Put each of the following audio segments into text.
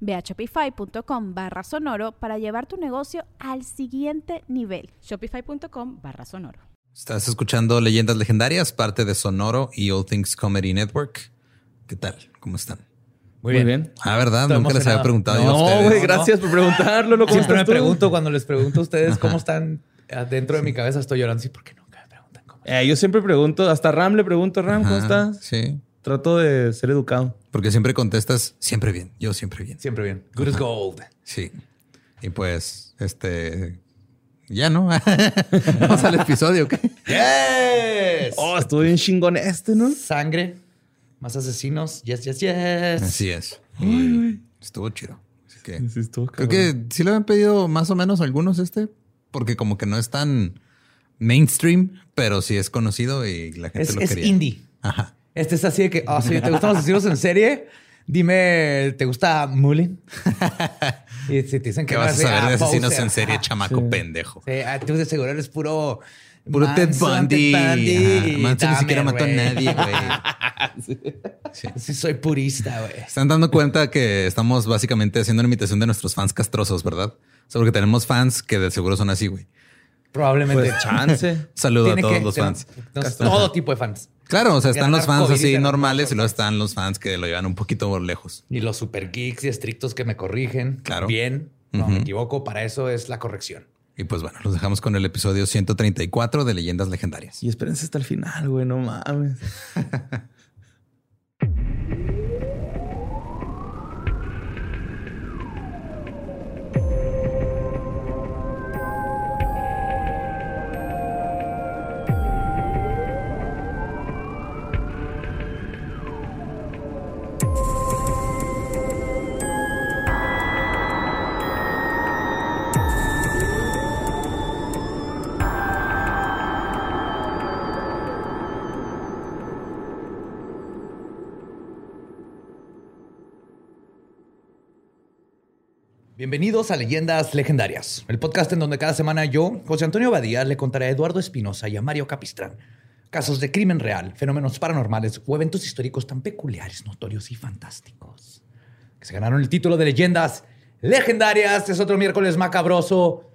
Ve a shopify.com barra sonoro para llevar tu negocio al siguiente nivel. Shopify.com barra sonoro. Estás escuchando Leyendas Legendarias, parte de Sonoro y All Things Comedy Network. ¿Qué tal? ¿Cómo están? Muy bien. Ah, ¿verdad? Estoy Nunca les había preguntado yo a No, güey, gracias por preguntarlo. Siempre me pregunto cuando les pregunto a ustedes cómo están adentro de mi cabeza, estoy llorando. Sí, porque nunca me preguntan cómo. Eh, yo siempre pregunto, hasta Ram le pregunto, Ram, ¿cómo estás? Sí. Trato de ser educado. Porque siempre contestas siempre bien. Yo siempre bien. Siempre bien. Good as gold. Sí. Y pues, este. Ya no. Vamos al episodio. ¿ok? Yes. Oh, estuvo bien chingón este, ¿no? Sangre, más asesinos. Yes, yes, yes. Así es. Estuvo chido. Así que Sí, estuvo creo que sí lo habían pedido más o menos algunos este, porque como que no es tan mainstream, pero sí es conocido y la gente Es, lo es quería. indie. Ajá. Este es así de que, oh, sí, ¿te gustan los asesinos en serie? Dime, ¿te gusta Mullen? y si te dicen que ¿Qué vas a saber ah, de asesinos poser. en serie, Ajá. chamaco pendejo? Sí, ah, tú de seguro eres puro... Puro Ted Bundy. Manson ni siquiera mató a nadie, güey. Sí. Sí, soy purista, güey. Están dando cuenta que estamos básicamente haciendo una imitación de nuestros fans castrosos, ¿verdad? O sea, porque tenemos fans que de seguro son así, güey. Probablemente. Pues chance. Saludo a todos que- los tenemos- fans. tenemos todo tipo de fans. Claro, o sea, están los fans así normales y luego están los fans que lo llevan un poquito lejos. Y los super geeks y estrictos que me corrigen. Claro. Bien. No me equivoco. Para eso es la corrección. Y pues bueno, los dejamos con el episodio 134 de Leyendas Legendarias. Y espérense hasta el final, güey, no mames. Bienvenidos a Leyendas Legendarias, el podcast en donde cada semana yo, José Antonio Badía, le contaré a Eduardo Espinosa y a Mario Capistrán casos de crimen real, fenómenos paranormales o eventos históricos tan peculiares, notorios y fantásticos que se ganaron el título de Leyendas Legendarias. Es otro miércoles macabroso.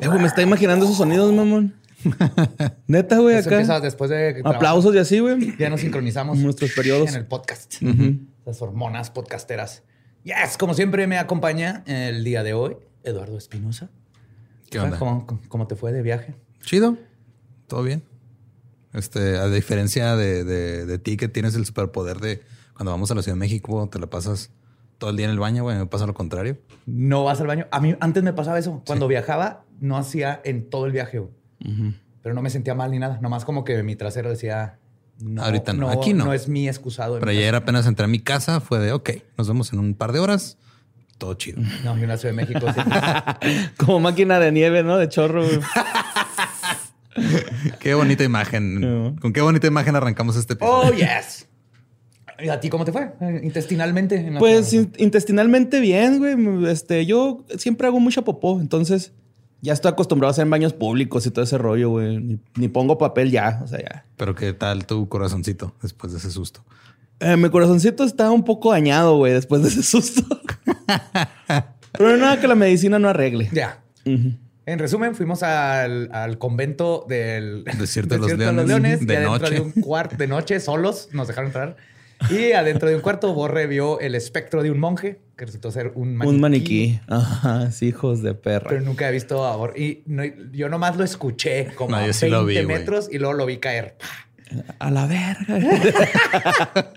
Eh, güey, me está imaginando esos sonidos, mamón. Neta, güey, Eso empieza acá. después de Aplausos y así, güey. Ya nos sincronizamos. Nuestros periodos. En el podcast. Las hormonas podcasteras. Yes, como siempre me acompaña el día de hoy Eduardo Espinosa. ¿Qué onda? ¿Cómo, te fue de viaje? Chido. Todo bien. Este, a diferencia de, de- de ti que tienes el superpoder de cuando vamos a la Ciudad de México, te la pasas todo el día en el baño, güey. Me pasa lo contrario. No vas al baño. A mí antes me pasaba eso. Cuando viajaba, no hacía en todo el viaje. güey. Pero no me sentía mal ni nada. Nomás como que mi trasero decía... No, Ahorita no. Aquí no. No es mi excusado. en Pero mi ayer casa. apenas entré a mi casa, fue de, ok, nos vemos en un par de horas. Todo chido. No, yo Ciudad de México. Como máquina de nieve, ¿no? De chorro, qué bonita imagen. No. Con qué bonita imagen arrancamos este episodio. oh, yes. ¿Y a ti cómo te fue? Intestinalmente. en Pues in- intestinalmente bien, güey. Este, yo siempre hago mucha popó, entonces ya estoy acostumbrado a hacer en baños públicos y todo ese rollo, güey. Ni, ni pongo papel ya, o sea, ya. Pero qué tal tu corazoncito después de ese susto. Eh, mi corazoncito está un poco dañado, güey, después de ese susto. Pero nada que la medicina no arregle. Ya. En resumen, fuimos al, al convento del Desierto de los Leones, de adentro noche. de un cuarto de noche, solos, nos dejaron entrar. Y adentro de un cuarto, Borre vio el espectro de un monje, que resultó ser un maniquí. Un maniquí. Ajá, sí, hijos de perra. Pero nunca he visto a Borre. Y no- yo nomás lo escuché como No, a yo 20 sí lo vi, metros y luego lo vi caer. A la verga.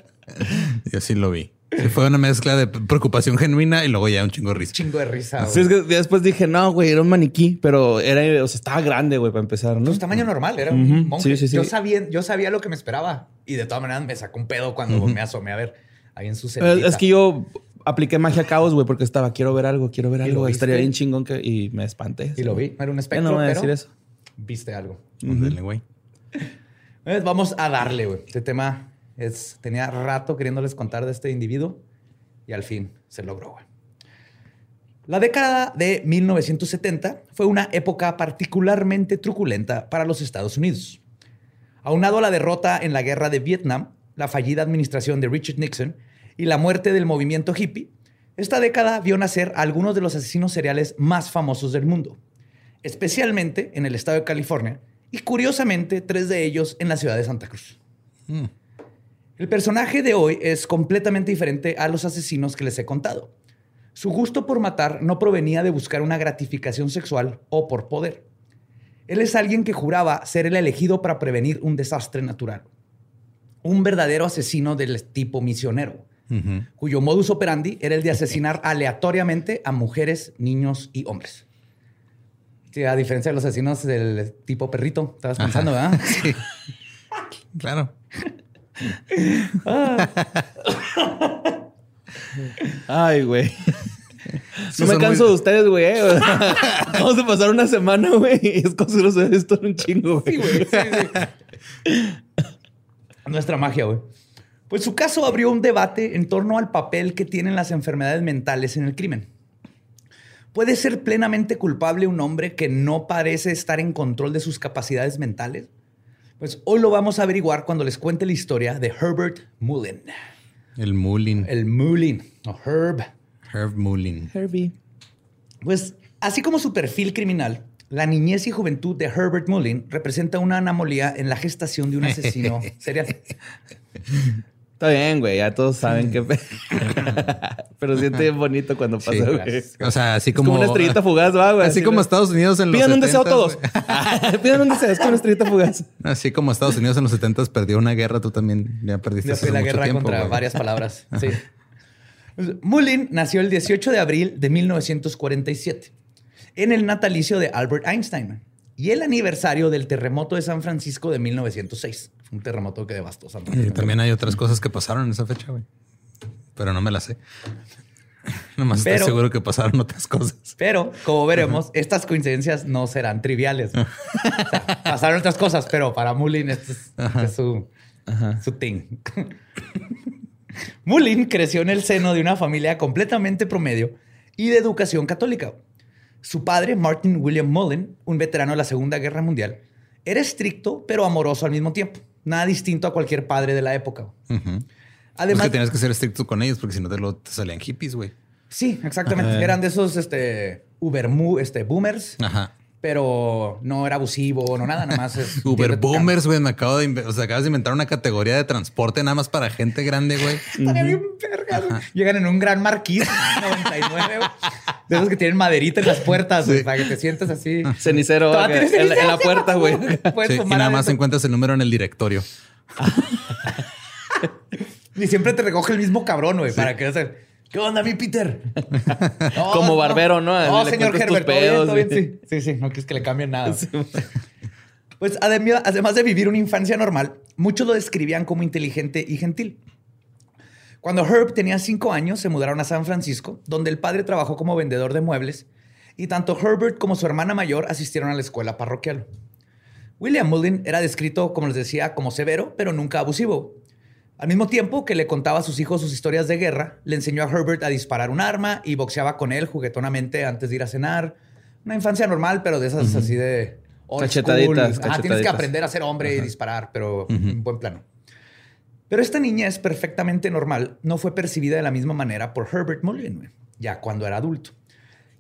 Yo sí lo vi. Sí, fue una mezcla de preocupación genuina y luego ya un chingo de risa. Chingo de risa. Sí, es que después dije, no, güey, era un maniquí, pero era, o sea, estaba grande, güey, para empezar, ¿no? Pues tamaño normal, era Ujú, un monje. sí, sí, sí. Yo, sabía, yo sabía lo que me esperaba. Y de todas maneras me sacó un pedo cuando me asomé a ver ahí en su celda. Es que yo apliqué magia caos, güey, porque estaba, quiero ver algo, quiero ver ¿Y algo. Estaría bien chingón que... Y me espanté. Y lo vi. Era un espectro, no voy a pero decir eso. viste algo. Ándale, güey. Eh, Vamos a darle, güey. Este tema es, tenía rato queriéndoles contar de este individuo y al fin se logró, güey. La década de 1970 fue una época particularmente truculenta para los Estados Unidos. Aunado a la derrota en la guerra de Vietnam, la fallida administración de Richard Nixon y la muerte del movimiento hippie, esta década vio nacer a algunos de los asesinos seriales más famosos del mundo, especialmente en el estado de California y curiosamente tres de ellos en la ciudad de Santa Cruz. Mm. El personaje de hoy es completamente diferente a los asesinos que les he contado. Su gusto por matar no provenía de buscar una gratificación sexual o por poder. Él es alguien que juraba ser el elegido para prevenir un desastre natural. Un verdadero asesino del tipo misionero, cuyo modus operandi era el de asesinar aleatoriamente a mujeres, niños y hombres. Sí, a diferencia de los asesinos del tipo perrito, estabas pensando, ¿verdad? Sí. Claro. Ay, güey. Sí, No me canso muy- de ustedes, güey. eh. Vamos a pasar una semana, güey. y Es cosa esto un chingo, güey. Sí, güey. Sí, sí. Nuestra magia, güey. Pues su caso abrió un debate en torno al papel que tienen las enfermedades mentales en el crimen. ¿Puede ser plenamente culpable un hombre que no parece estar en control de sus capacidades mentales? Pues hoy lo vamos a averiguar cuando les cuente la historia de Herbert Mullin. El Mullin. El Mullin, o Herb. Herb Mullin. Herbie. Pues así como su perfil criminal, la niñez y juventud de Herbert Mullin representa una anomalía en la gestación de un asesino serial. Está bien, güey. Ya todos saben que... Pero siente bien bonito cuando pasa, Sí, güey. O sea, así Es como. como una estrellita fugaz, va, güey. Así como. Estados Unidos en los Pidan un deseo 70s, todos. güey. Pidan un deseo. Es como una estrellita fugaz. Así como Estados Unidos en los 70 perdió una guerra, tú también ya perdiste Ya hace fue la mucho guerra tiempo, contra güey. varias palabras. Sí. Mullin nació el 18 de abril de 1947 en el natalicio de Albert Einstein y el aniversario del terremoto de San Francisco de 1906. Fue un terremoto que devastó San Y Francisco. también hay otras cosas que pasaron en esa fecha, güey. Pero no me las sé. Nomás Pero- estoy seguro que pasaron otras cosas. Pero, como veremos, estas coincidencias no serán triviales. O sea, pasaron otras cosas, pero para Mullin esto es, este es su, su thing. Mullin creció en el seno de una familia completamente promedio y de educación católica. Su padre, Martin William Mullin, un veterano de la Segunda Guerra Mundial, era estricto pero amoroso al mismo tiempo. Nada distinto a cualquier padre de la época. Además, es que tienes que ser estricto con ellos porque si no te, lo, te salían hippies, güey. sí, exactamente. Eran de esos este, Uber este, boomers. Ajá. Pero no era abusivo, no nada, nada más es Uber boomers, güey. Me acabo de, o sea, acabas de inventar una categoría de transporte nada más para gente grande, güey. Estaría bien verga. Llegan en un gran marquís 99, güey. De esos que tienen maderita en las puertas, güey, Sí. para que te sientas así. Cenicero en, la- en la cenicero, puerta, güey. Puedes Sí, y nada más encuentras el número en el directorio. Y siempre te recoge el mismo cabrón, güey, para que hacer. ¿Qué onda, mi Peter? No, Como barbero, ¿no? No, Le señor Herbert, pedos, bien, sí. Sí, sí, no quieres que le cambien nada. Pues adem- además de vivir una infancia normal, muchos lo describían como inteligente y gentil. Cuando Herb tenía cinco años, se mudaron a San Francisco, donde el padre trabajó como vendedor de muebles, y tanto Herbert como su hermana mayor asistieron a la escuela parroquial. William Mullin era descrito, como les decía, como severo, pero nunca abusivo. Al mismo tiempo que le contaba a sus hijos sus historias de guerra, le enseñó a Herbert a disparar un arma y boxeaba con él juguetonamente antes de ir a cenar. Una infancia normal, pero de esas así de... Cachetaditas, school. Ah, tienes que cachetaditas. aprender a ser hombre y disparar, pero en buen plano. Pero esta niña es perfectamente normal, no fue percibida de la misma manera por Herbert güey, ya cuando era adulto.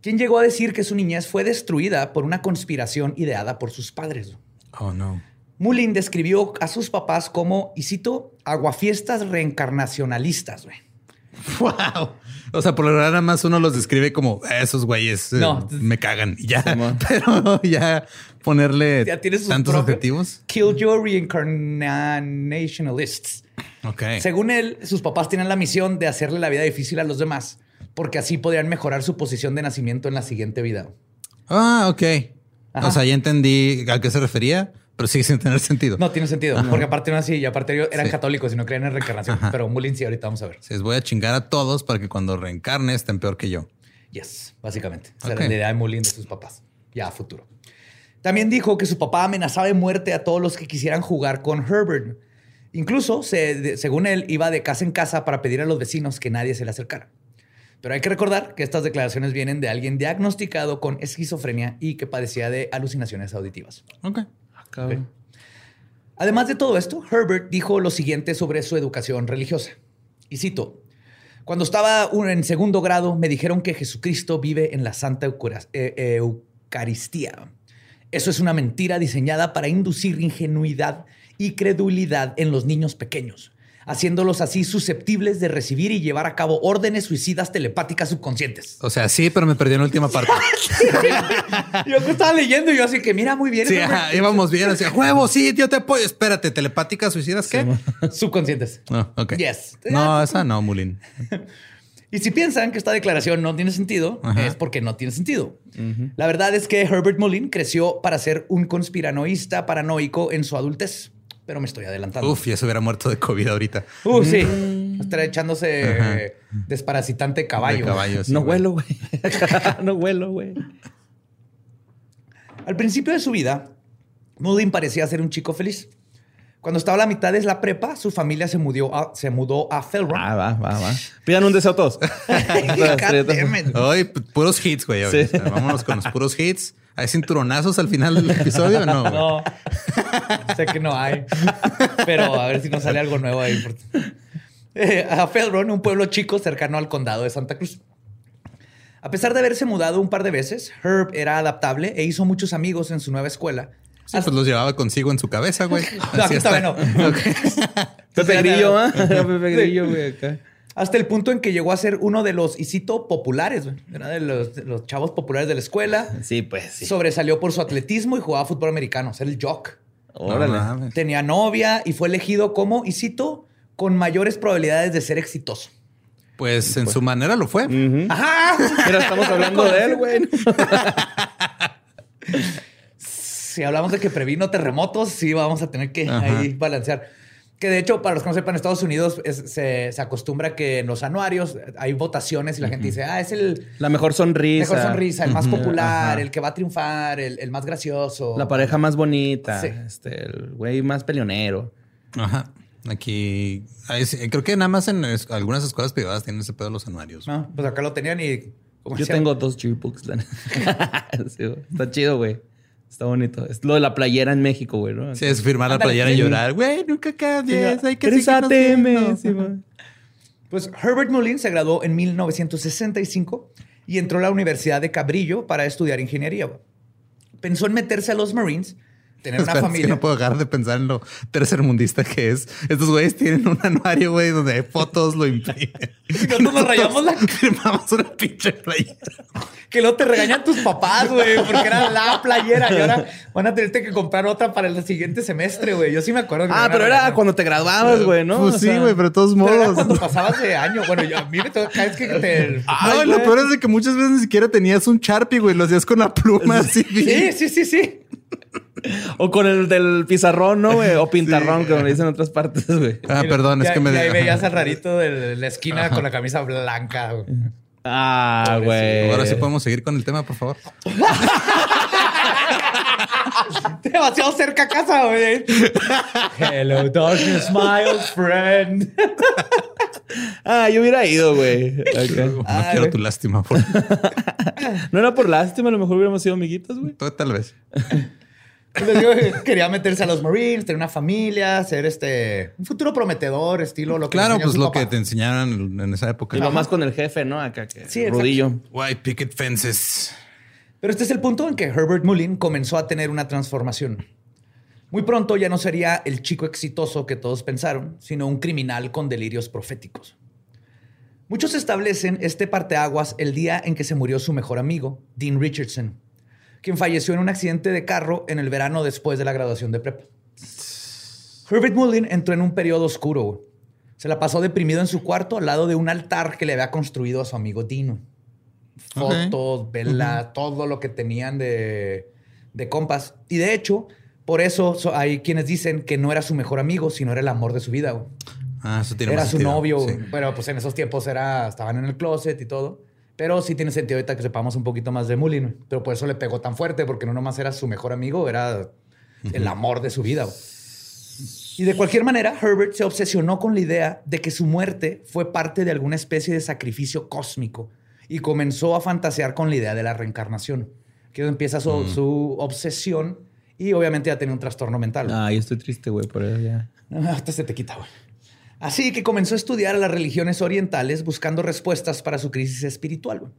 Quien llegó a decir que su niñez fue destruida por una conspiración ideada por sus padres. Oh, no. Mullin describió a sus papás como, y cito, aguafiestas reencarnacionalistas, güey. Wow. O sea, por lo general nada más uno los describe como esos güeyes eh, No. me cagan y ya. Pero ya ponerle Ya tantos objetivos. Killjoy Reincarnationalists. Ok. Según él, sus papás tienen la misión de hacerle la vida difícil a los demás, porque así podrían mejorar su posición de nacimiento en la siguiente vida. Ah, ok. Ajá. O sea, ya entendí a qué se refería, pero sigue sin tener sentido. No tiene sentido, porque aparte no así, y aparte ellos eran Sí. católicos y no creen en reencarnación. Ajá. Pero Mullin sí, ahorita vamos a ver. Les voy a chingar a todos para que cuando reencarne estén peor que yo. Yes, básicamente. Esa Ok. era la idea de Mullin de sus papás, ya a futuro. También dijo que su papá amenazaba de muerte a todos los que quisieran jugar con Herbert. Incluso, se- de- según él, iba de casa en casa para pedir a los vecinos que nadie se le acercara. Pero hay que recordar que estas declaraciones vienen de alguien diagnosticado con esquizofrenia y que padecía de alucinaciones auditivas. Ok. Además de todo esto, Herbert dijo lo siguiente sobre su educación religiosa. Y cito, cuando estaba en segundo grado me dijeron que Jesucristo vive en la Santa eh, eh, Eucaristía. Eso es una mentira diseñada para inducir ingenuidad y credulidad en los niños pequeños, haciéndolos así susceptibles de recibir y llevar a cabo órdenes suicidas telepáticas subconscientes. O sea, sí, pero me perdí en la última parte. Yo que estaba leyendo y yo así que mira muy bien. Sí, ajá, íbamos bien. Así, huevo, sí, yo te apoyo. Espérate, telepáticas suicidas, ¿qué? Subconscientes. No, ok. Yes. No, esa no, Mulin. Y si piensan que esta declaración no tiene sentido, Ajá. es porque no tiene sentido. La verdad es que Herbert Mullin creció para ser un conspiranoísta paranoico en su adultez. Pero me estoy adelantando. Uf, ya se hubiera muerto de COVID ahorita. Uh, sí. Estará echándose Ajá. eh, desparasitante caballo. De caballo, sí, no güey. huelo, güey. no huelo, güey. Al principio de su vida, Mullin parecía ser un chico feliz. Cuando estaba a la mitad de la prepa, su familia se mudó a, se mudó a Felron. Ah, va, va, va. Pidan un deseo todos. It. Ay, pu- puros hits, güey. Sí. Vámonos con los puros hits. ¿Hay cinturonazos al final del episodio o no? güey? No, sé que no hay. Pero a ver si nos sale algo nuevo ahí. Eh, a Felron, un pueblo chico cercano al condado de Santa Cruz. A pesar de haberse mudado un par de veces, Herb era adaptable e hizo muchos amigos en su nueva escuela. Sí, pues los llevaba consigo en su cabeza, güey. No, Así aquí está, está. bueno. Pepe Grillo, ¿ah? Pepe Grillo, güey, acá. Hasta el punto en que llegó a ser uno de los, y cito, populares. güey. Era de los, de los chavos populares de la escuela. Sí, pues sí. Sobresalió por su atletismo y jugaba fútbol americano. Ser el jock. Órale. Tenía novia y fue elegido como, y cito, con mayores probabilidades de ser exitoso. Pues en su manera lo fue. ¡Ajá! Pero estamos hablando de él, güey. Si hablamos de que previno terremotos, sí vamos a tener que Ajá. ahí balancear. Que de hecho, para los que no sepan, en Estados Unidos es- se, se acostumbra que en los anuarios hay votaciones y la gente dice, ah, es el La mejor sonrisa. mejor sonrisa, el más popular, el que va a triunfar, el, el más gracioso. La pareja más bonita. Sí. Este, el güey más peleonero. Ajá. Aquí creo que nada más en es- algunas escuelas privadas tienen ese pedo los anuarios. No, pues acá lo tenían y... Yo decía, tengo dos. Sí, güey. Está chido, güey. Está bonito. Es lo de la playera en México, güey, ¿no? Sí, es firmar la playera y llorar. Güey, nunca cambies. Hay que seguirnos ATM. viendo". sí. Pues Herbert Mullin se graduó en 1965 y entró a la Universidad de Cabrillo para estudiar ingeniería. Pensó en meterse a los Marines, tener una Espera, es que familia. no puedo dejar de pensar en lo tercermundista que es. Estos güeyes tienen un anuario, güey, donde hay fotos, lo imprimen. Y nosotros nos rayamos la- Firmamos una pinche playera. Que no te regañan tus papás, güey, porque era la playera y ahora van a tenerte que comprar otra para el siguiente semestre, güey. Yo sí me acuerdo. que Ah, pero era cuando te graduabas, güey, ¿no? Pues O sí, sea, güey, pero de todos Pero era modos. cuando pasabas de año. Bueno, yo, a mí me toca cada vez que te... No, lo peor es de que muchas veces ni siquiera tenías un Sharpie, güey. Lo hacías con la pluma así. Sí, sí, sí, sí. O con el del pizarrón, ¿no, güey? O pintarrón, como le dicen en otras partes, güey. Ah, perdón, es Ya- que me... y ahí veías al rarito de la esquina con la camisa blanca. güey. Ah, güey. Ahora sí podemos seguir con el tema, por favor. Demasiado cerca a casa, güey. Hello, darkness, my old friend. Ah, yo hubiera ido, güey. No Ah, quiero güey. tu lástima. Por... No era por lástima, a lo mejor hubiéramos sido amiguitos, güey. Tal vez. Quería meterse a los Marines, tener una familia, ser este un futuro prometedor, estilo lo que Claro, pues lo papá. que te enseñaron en esa época. Y lo más con el jefe, ¿no? Acá que Sí. Rudillo. White picket fences. Pero este es el punto en que Herbert Mullin comenzó a tener una transformación. Muy pronto ya no sería el chico exitoso que todos pensaron, sino un criminal con delirios proféticos. Muchos establecen este parteaguas el día en que se murió su mejor amigo, Dean Richardson, quien falleció en un accidente de carro en el verano después de la graduación de prepa. Herbert Mullin entró en un periodo oscuro. Se la pasó deprimido en su cuarto al lado de un altar que le había construido a su amigo Dino. Fotos, velas, todo lo que tenían de, de compas. Y de hecho, por eso hay quienes dicen que no era su mejor amigo, sino era el amor de su vida. Ah, eso tiene Era más su sentido. novio, Sí. pero pues en esos tiempos era, estaban en el closet y todo. Pero sí tiene sentido ahorita que sepamos un poquito más de Mullin. güey. Pero por eso le pegó tan fuerte, porque no nomás era su mejor amigo, era el amor de su vida. güey. Y de cualquier manera, Herbert se obsesionó con la idea de que su muerte fue parte de alguna especie de sacrificio cósmico y comenzó a fantasear con la idea de la reencarnación. Que empieza su, su obsesión y obviamente ya tenía un trastorno mental. güey. Ah, yo estoy triste, güey, por eso ya. Hasta se te quita, güey. Así que comenzó a estudiar a las religiones orientales buscando respuestas para su crisis espiritual.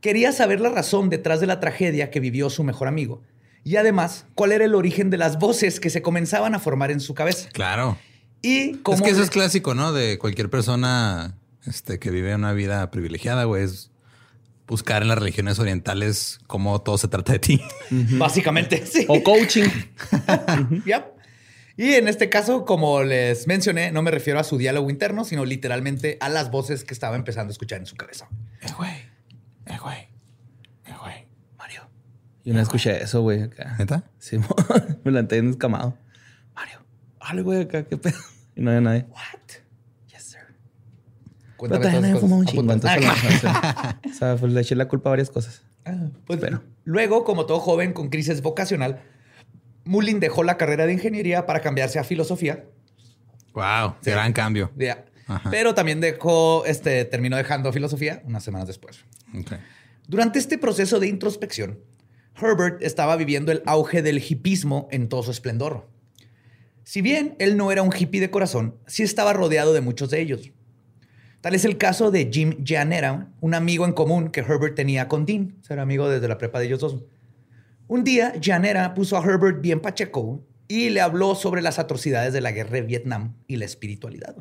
Quería saber la razón detrás de la tragedia que vivió su mejor amigo. Y además, cuál era el origen de las voces que se comenzaban a formar en su cabeza. Claro. Y cómo... Es que eso es clásico, ¿no? De cualquier persona este, que vive una vida privilegiada, güey. Es buscar en las religiones orientales cómo todo se trata de ti. Básicamente, sí. O coaching. Yep. Y en este caso, como les mencioné, no me refiero a su diálogo interno, sino literalmente a las voces que estaba empezando a escuchar en su cabeza. Eh, güey. Eh, güey. Eh, güey. Mario. Yo no escuché eso, güey, acá. ¿Neta? Sí, me la entré escamado. Mario, hable, güey, acá, qué pedo. Y no había nadie. What? Yes, sir. Pero Cuéntame también nadie las fumó un chingo, entonces Ah, la- o sea, pues le eché la culpa a varias cosas. Ah, pues, Espero. Luego, como todo joven con crisis vocacional, Mullin dejó la carrera de ingeniería para cambiarse a filosofía. Wow. Gran cambio. Pero también dejó, este, terminó dejando filosofía unas semanas después. Durante este proceso de introspección, Herbert estaba viviendo el auge del hipismo en todo su esplendor. Si bien él no era un hippie de corazón, sí estaba rodeado de muchos de ellos. Tal es el caso de Jim Gianera, un amigo en común que Herbert tenía con Dean. Era amigo desde la prepa de ellos dos. Un día, Gianera puso a Herbert bien pacheco y le habló sobre las atrocidades de la guerra de Vietnam y la espiritualidad.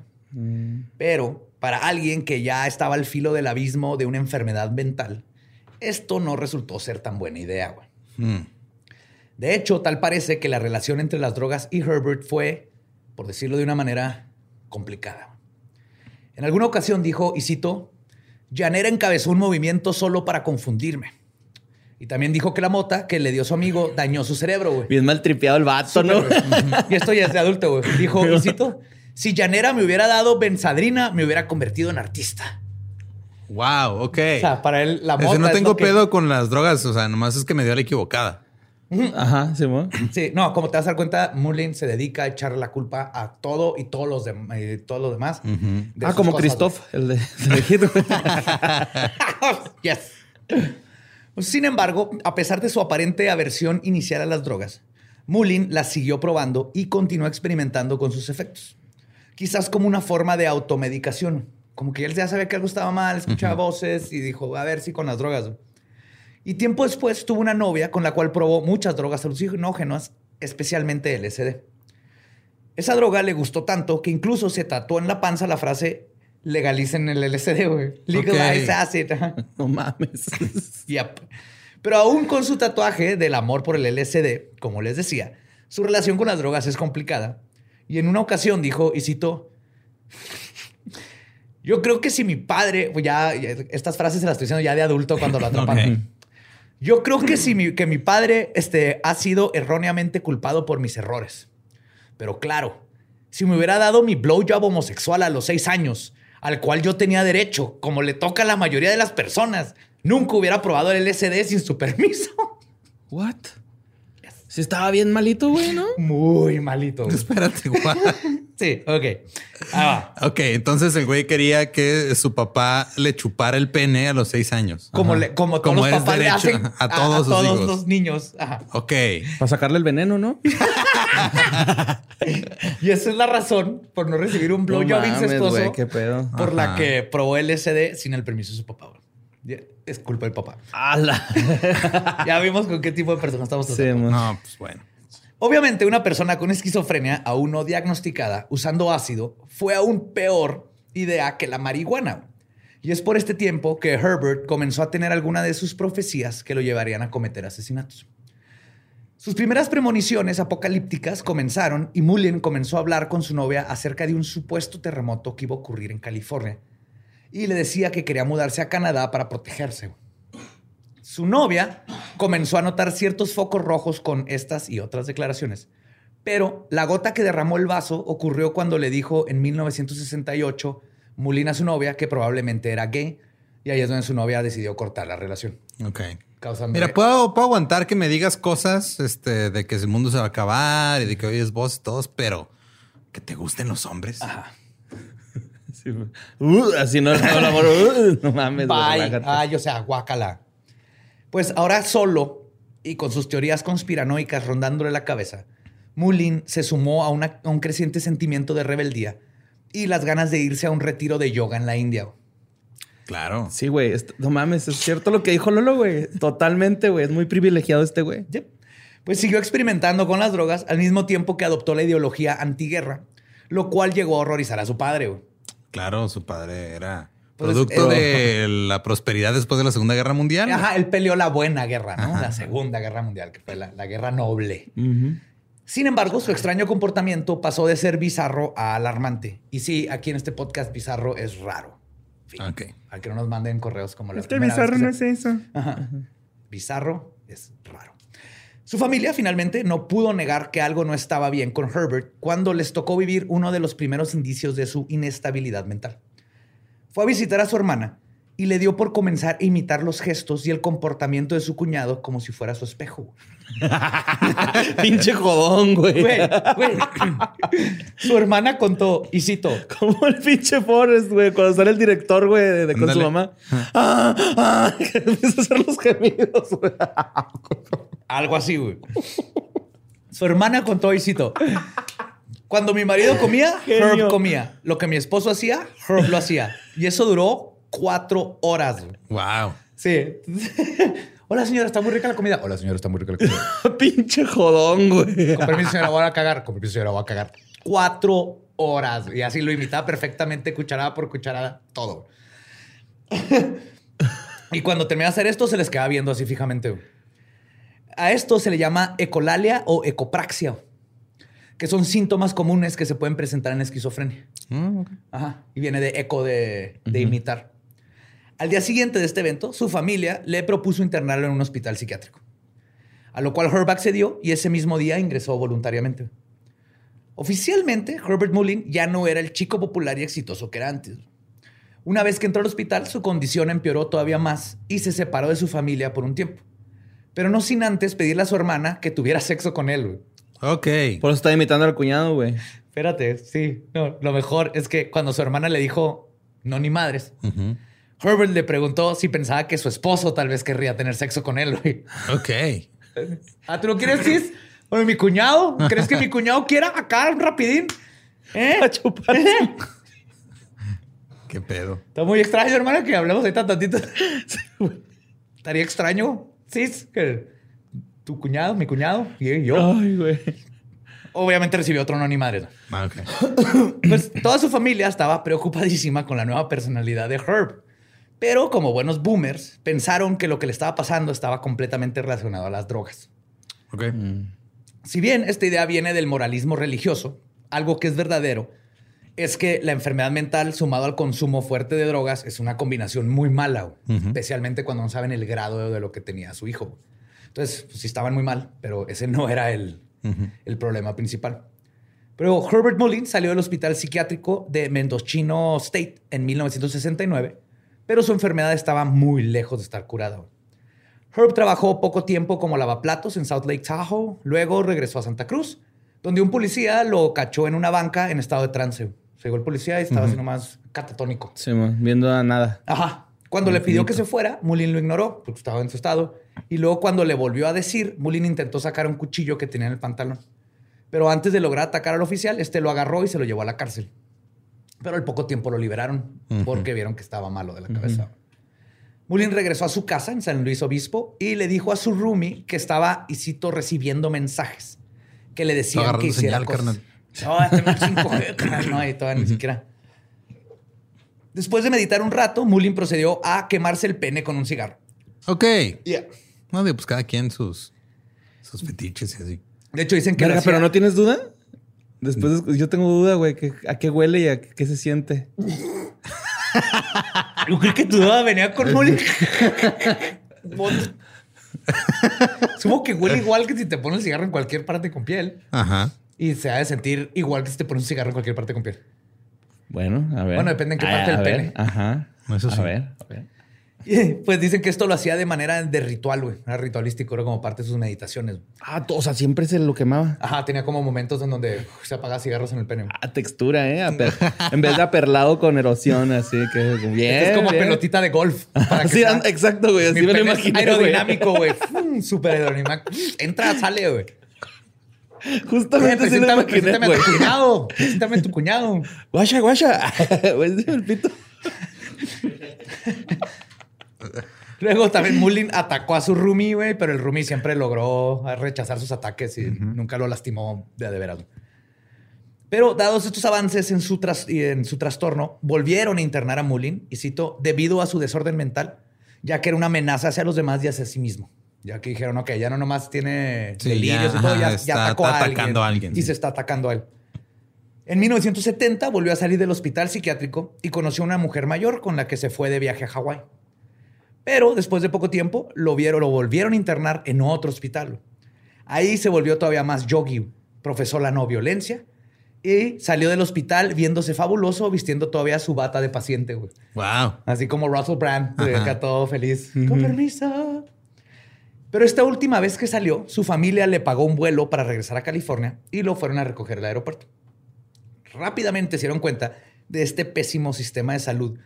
Pero para alguien que ya estaba al filo del abismo de una enfermedad mental, esto no resultó ser tan buena idea. güey. Mm. De hecho, tal parece que la relación entre las drogas y Herbert fue, por decirlo de una manera, complicada. En alguna ocasión dijo, y cito, Llanera encabezó un movimiento solo para confundirme. Y también dijo que la mota que le dio su amigo dañó su cerebro, güey. Bien mal tripeado el vato, ¿no? Y esto ya es de adulto, güey. Dijo, cito, si Llanera me hubiera dado benzadrina, me hubiera convertido en artista. Wow. Ok. O sea, para él la mota no es tengo que- pedo con las drogas. O sea, nomás es que me dio la equivocada. Ajá, sí, mo. Sí, no, como te vas a dar cuenta, Mullin se dedica a echarle la culpa a todo y todos los, dem- eh, todos los demás. de Ah, como cosas, Christoph, el de, de Hit, güey. yes. Sin embargo, a pesar de su aparente aversión inicial a las drogas, Mullin las siguió probando y continuó experimentando con sus efectos. Quizás como una forma de automedicación. Como que él ya sabía que algo estaba mal, escuchaba voces y dijo, a ver si con las drogas. Y tiempo después tuvo una novia con la cual probó muchas drogas alucinógenas, especialmente LSD. Esa droga le gustó tanto que incluso se tatuó en la panza la frase legalicen el LSD, güey. Legalize Ok. acid. No mames. Yep. Pero aún con su tatuaje del amor por el LSD, como les decía, su relación con las drogas es complicada. Y en una ocasión dijo, y cito, yo creo que si mi padre, pues ya, ya, estas frases se las estoy diciendo ya de adulto cuando lo atrapan. Yo creo que si mi, que mi padre este, ha sido erróneamente culpado por mis errores. Pero claro, si me hubiera dado mi blowjob homosexual a los seis años, al cual yo tenía derecho, como le toca a la mayoría de las personas, nunca hubiera probado el LSD sin su permiso. What? Sí estaba bien malito, güey, ¿no? Muy malito. güey. Espérate, guau. Sí, ok. Ah, va. Ok, entonces el güey quería que su papá le chupara el pene a los seis años. Como, le- como todos Como los papás le derecho hacen a todos sus hijos. los niños. Ajá. Ok. Para sacarle el veneno, ¿no? Y esa es la razón por no recibir un blowjob No incestuoso. güey, qué pedo. por la que probó LSD sin el permiso de su papá. güey. Es culpa del papá. ¡Hala! Ya vimos con qué tipo de persona estamos Sí, tratando. mo. No, pues bueno. Obviamente, una persona con esquizofrenia aún no diagnosticada usando ácido fue aún peor idea que la marihuana. Y es por este tiempo que Herbert comenzó a tener alguna de sus profecías que lo llevarían a cometer asesinatos. Sus primeras premoniciones apocalípticas comenzaron y Mullin comenzó a hablar con su novia acerca de un supuesto terremoto que iba a ocurrir en California. Y le decía que quería mudarse a Canadá para protegerse. Su novia comenzó a notar ciertos focos rojos con estas y otras declaraciones. Pero la gota que derramó el vaso ocurrió cuando le dijo en 1968 Mulina a su novia que probablemente era gay. Y ahí es donde su novia decidió cortar la relación. Ok. Causando- Mira, puedo, puedo aguantar que me digas cosas este, de que el mundo se va a acabar y de que oyes voz y todos, pero que te gusten los hombres. Güey. Uh, así no, no, el amor. uh, no mames. güey, Bye. Ay, o sea, guácala. Pues ahora solo y con sus teorías conspiranoicas rondándole la cabeza, Mullin se sumó a, una- a un creciente sentimiento de rebeldía y las ganas de irse a un retiro de yoga en la India. Claro. Sí, güey. No mames, es cierto lo que dijo Lolo, güey. Totalmente, güey. Es muy privilegiado este güey. Yep. Pues siguió experimentando con las drogas al mismo tiempo que adoptó la ideología antiguerra, lo cual llegó a horrorizar a su padre. güey. Claro, su padre era Pues, producto eh, de la prosperidad después de la Segunda Guerra Mundial. Ajá, él peleó la buena guerra, ¿no? La Segunda Guerra Mundial, que fue la, la guerra noble. Sin embargo, su extraño comportamiento pasó de ser bizarro a alarmante. Y sí, aquí en este podcast bizarro es raro. Fin. Ok. Para que no nos manden correos como la Este primera vez bizarro que no se- es eso. Ajá. Bizarro es raro. Su familia finalmente no pudo negar que algo no estaba bien con Herbert cuando les tocó vivir uno de los primeros indicios de su inestabilidad mental. Fue a visitar a su hermana y le dio por comenzar a imitar los gestos y el comportamiento de su cuñado como si fuera su espejo. Pinche jodón, güey. Güey, güey. Su hermana contó, y cito, Como el pinche Forrest, güey, cuando sale el director, güey, de, de con su mamá. Ah, ah, que empieza a hacer los gemidos, güey. Algo así, güey. Su hermana contó, y cito, cuando mi marido comía, Genio. Herb comía. Lo que mi esposo hacía, Herb lo hacía. Y eso duró cuatro horas. güey. Wow. Sí. Hola, señora, está muy rica la comida. Hola, señora, está muy rica la comida. pinche jodón, güey. Con permiso, señora, voy a cagar. Con permiso, señora, voy a cagar. Cuatro horas. Y así lo imitaba perfectamente, cucharada por cucharada, todo. y cuando terminaba de hacer esto, se les quedaba viendo así fijamente. güey. A esto se le llama ecolalia o ecopraxia, que son síntomas comunes que se pueden presentar en esquizofrenia. Mm, ok. Ajá. Y viene de eco de, de imitar. Al día siguiente de este evento, su familia le propuso internarlo en un hospital psiquiátrico. A lo cual Herb accedió y ese mismo día ingresó voluntariamente. Oficialmente, Herbert Mullin ya no era el chico popular y exitoso que era antes. Una vez que entró al hospital, su condición empeoró todavía más y se separó de su familia por un tiempo. Pero no sin antes pedirle a su hermana que tuviera sexo con él. güey. Ok. Por eso está imitando al cuñado, güey. Espérate, sí. No, lo mejor es que cuando su hermana le dijo no ni madres. Herbert le preguntó si pensaba que su esposo tal vez querría tener sexo con él. güey. Ok. Ah, ¿tú no quieres, Cis? Oye, mi cuñado. ¿Crees que mi cuñado quiera acá rapidín? ¿Eh? A chupar. Qué pedo. Está muy extraño, hermano, que hablemos ahorita tantito. Estaría extraño, Cis, que tu cuñado, mi cuñado y yo. Ay, güey. Obviamente recibió otro no ni madre. Ah, ok. Pues toda su familia estaba preocupadísima con la nueva personalidad de Herb. Pero como buenos boomers, pensaron que lo que le estaba pasando estaba completamente relacionado a las drogas. Ok. Si bien esta idea viene del moralismo religioso, algo que es verdadero es que la enfermedad mental sumado al consumo fuerte de drogas es una combinación muy mala, especialmente cuando no saben el grado de lo que tenía su hijo. Entonces, pues, sí estaban muy mal, pero ese no era el, el problema principal. Pero Herbert Mullin salió del hospital psiquiátrico de Mendocino State en 1969, pero su enfermedad estaba muy lejos de estar curada. Herb trabajó poco tiempo como lavaplatos en South Lake Tahoe, luego regresó a Santa Cruz, donde un policía lo cachó en una banca en estado de trance. Llegó el policía y estaba así nomás catatónico. Sí, man, viendo a nada. Ajá. Cuando le pidió que se fuera, Mullin lo ignoró porque estaba en su estado. Y luego cuando le volvió a decir, Mullin intentó sacar un cuchillo que tenía en el pantalón. Pero antes de lograr atacar al oficial, este lo agarró y se lo llevó a la cárcel. Pero al poco tiempo lo liberaron Ujú. porque vieron que estaba malo de la cabeza. Mullin regresó a su casa en San Luis Obispo y le dijo a su roomie que estaba, y cito, recibiendo mensajes que le decían que hiciera señal, cosas. carnal. No, este no es 5G, carnal, no, y todavía ni siquiera. Después de meditar un rato, Mullin procedió a quemarse el pene con un cigarro. Ok. No, digo, pues cada quien sus, sus fetiches y así. De hecho, dicen que Verga, pero no tienes duda. Después de- yo tengo duda, güey, que- a qué huele y a qué se siente. Yo creo que tu duda venía con Mullin. Supongo que huele igual que si te pones el cigarro en cualquier parte con piel. Ajá. Y se ha de sentir igual que si te pones un cigarro en cualquier parte con piel. Bueno, a ver. Bueno, depende en qué parte del pene. Ajá. Eso sí. A ver, a ver. Pues dicen que esto lo hacía de manera de ritual, güey. Era ritualístico, era como parte de sus meditaciones. Ah, o sea, siempre se lo quemaba. Ajá, tenía como momentos en donde uf, se apagaba cigarros en el pene. Ah, textura, ¿eh? Aper- en vez de aperlado con erosión, así que bien. es como bien. pelotita de golf. Para que Sí, sea- exacto, güey. Así Mi me lo aerodinámico, güey. Súper aerodinámico. Entra, sale, güey. Eh, Justamente sí lo imaginé, tu cuñado. Preséntame a tu cuñado. Güey, sí, el pito. Luego también Mullin atacó a su roomie, güey, pero el roomie siempre logró rechazar sus ataques y nunca lo lastimó de de veras. Pero dados estos avances en su, tras- en su trastorno, volvieron a internar a Mullin, y cito, debido a su desorden mental, ya que era una amenaza hacia los demás y hacia sí mismo. Ya que dijeron, ok, ya no nomás tiene Sí, delirios ya, y todo, ya, ajá, ya está- atacó está a alguien, atacando a alguien, Y sí. se está atacando a él. En 1970 volvió a salir del hospital psiquiátrico y conoció a una mujer mayor con la que se fue de viaje a Hawái. Pero después de poco tiempo lo vieron, lo volvieron a internar en otro hospital. Ahí se volvió todavía más yogi, profesó la no violencia y salió del hospital viéndose fabuloso, vistiendo todavía su bata de paciente, güey. Wow. Así como Russell Brand, acá todo feliz. Con permiso. Pero esta última vez que salió, su familia le pagó un vuelo para regresar a California y lo fueron a recoger al aeropuerto. Rápidamente se dieron cuenta de este pésimo sistema de salud.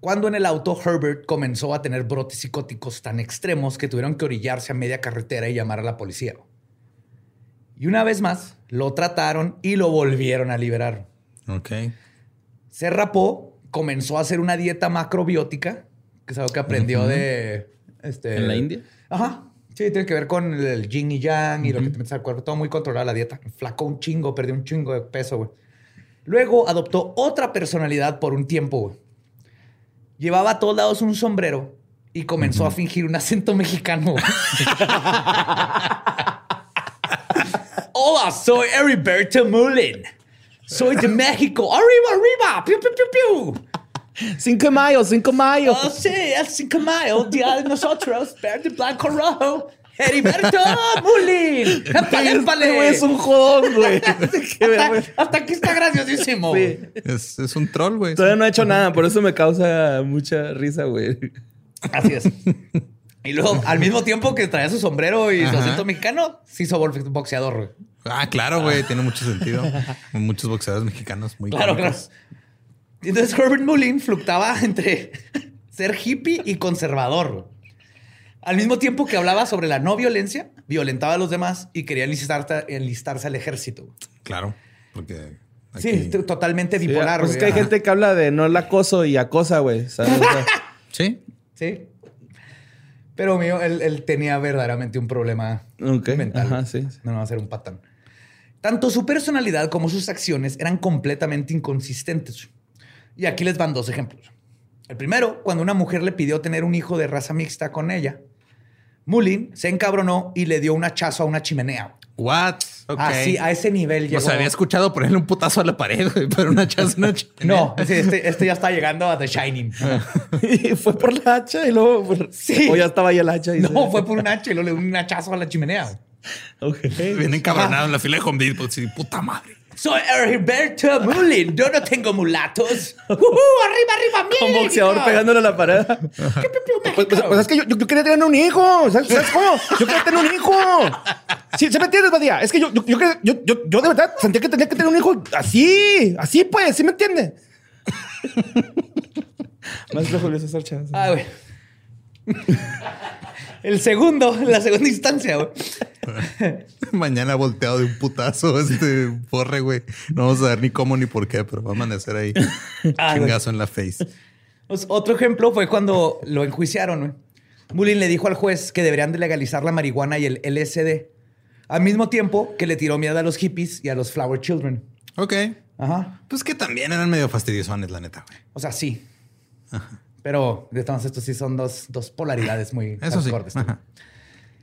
Cuando en el auto Herbert comenzó a tener brotes psicóticos tan extremos que tuvieron que orillarse a media carretera y llamar a la policía. Y una vez más, lo trataron y lo volvieron a liberar. Ok. Se rapó, comenzó a hacer una dieta macrobiótica, que es algo que aprendió de... Este, ¿En la India? Ajá. Sí, tiene que ver con el yin y yang y lo que te metes al cuerpo. Todo muy controlado la dieta. Flacó un chingo, perdió un chingo de peso, güey. Luego adoptó otra personalidad por un tiempo, güey. Llevaba a todos lados un sombrero y comenzó a fingir un acento mexicano. Hola, soy Heriberto Mullin. Soy de México. ¡Arriba, arriba! ¡Piu, piu, piu, piu! Cinco de mayo, cinco de mayo. Oh, sí, el 5 de mayo, día de nosotros, verde, blanco, rojo. Heriberto. ¡Épale, Este güey es un jodón, güey. Hasta, hasta aquí está graciosísimo. Sí. Es, es un troll, güey. Todavía no ha hecho nada, por eso me causa mucha risa, güey. Así es. Y luego, al mismo tiempo que traía su sombrero y su acento mexicano, se hizo boxeador, güey. Ah, claro, güey. Tiene mucho sentido. Muchos boxeadores mexicanos muy Claro, claro. Entonces Herbert Mullin fluctuaba entre ser hippie y conservador. Al mismo tiempo que hablaba sobre la no violencia, violentaba a los demás y quería enlistarse, enlistarse al ejército. Claro. Porque. Sí, aquí- totalmente Sí, bipolar. pues es que hay Ajá. gente que habla de no el acoso y acosa, güey. ¿sabes? O sea, Sí. Sí. Pero mío, él, él tenía verdaderamente un problema mental. ajá, sí, sí. No, no va a ser un patán. Tanto su personalidad como sus acciones eran completamente inconsistentes. Y aquí les van dos ejemplos. El primero, cuando una mujer le pidió tener un hijo de raza mixta con ella, Mullin se encabronó y le dio un hachazo a una chimenea. What? Así, a ese nivel llegó. O sea, había escuchado ponerle un putazo a la pared, pero una chaza, una chimenea. No, este, este ya está llegando a The Shining. y fue por la hacha y luego. por- Sí. O ya estaba ahí el hacha. Y No, fue por un hacha y luego le dio un hachazo a la chimenea. Ok. Viene encabronado en la fila de Home Depot. Sí, puta madre. Soy Heriberto Mullin. Yo no tengo mulatos. ¡Uhú! ¡Arriba, arriba, Un México! boxeador pegándole a la pared. Pues, pues- pues es que yo, yo- quería tener un hijo. ¿Sabes, ¿Sabes cómo? Yo quería tener un hijo. Sí, ¿se me entiendes, Badía? Es que yo, yo, yo, quería- yo, yo, yo de verdad sentía que tenía que tener un hijo así. Así pues, ¿sí me entiende? Maestro Julio César Chávez. Ah, güey. El segundo, la segunda instancia, güey. Mañana volteado de un putazo este porre, güey. No vamos a ver ni cómo ni por qué, pero va a amanecer ahí. Ah, güey. Chingazo en la face. Pues, otro ejemplo fue cuando lo enjuiciaron, güey. Mullin le dijo al juez que deberían de legalizar la marihuana y el LSD. Al mismo tiempo que le tiró miedo a los hippies y a los flower children. Ok. Ajá. Pues que también eran medio fastidiosones, la neta, güey. O sea, sí. Pero de todos estos sí son dos, dos polaridades muy Eso sí.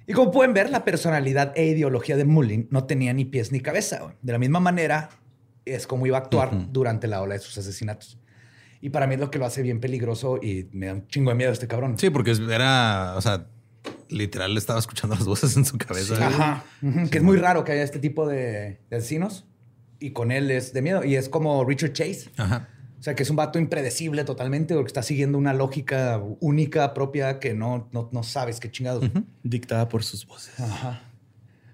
Y como pueden ver, la personalidad e ideología de Mullin no tenía ni pies ni cabeza. De la misma manera es como iba a actuar durante la ola de sus asesinatos. Y para mí es lo que lo hace bien peligroso y me da un chingo de miedo este cabrón. Sí, porque era, o sea, literal estaba escuchando las voces en su cabeza. Ajá. Que es muy raro que haya este tipo de, de asesinos. Y con él es de miedo. Y es como Richard Chase. Ajá. O sea, que es un vato impredecible totalmente porque está siguiendo una lógica única, propia, que no, no, no sabes qué chingados. Dictada por sus voces. Ajá.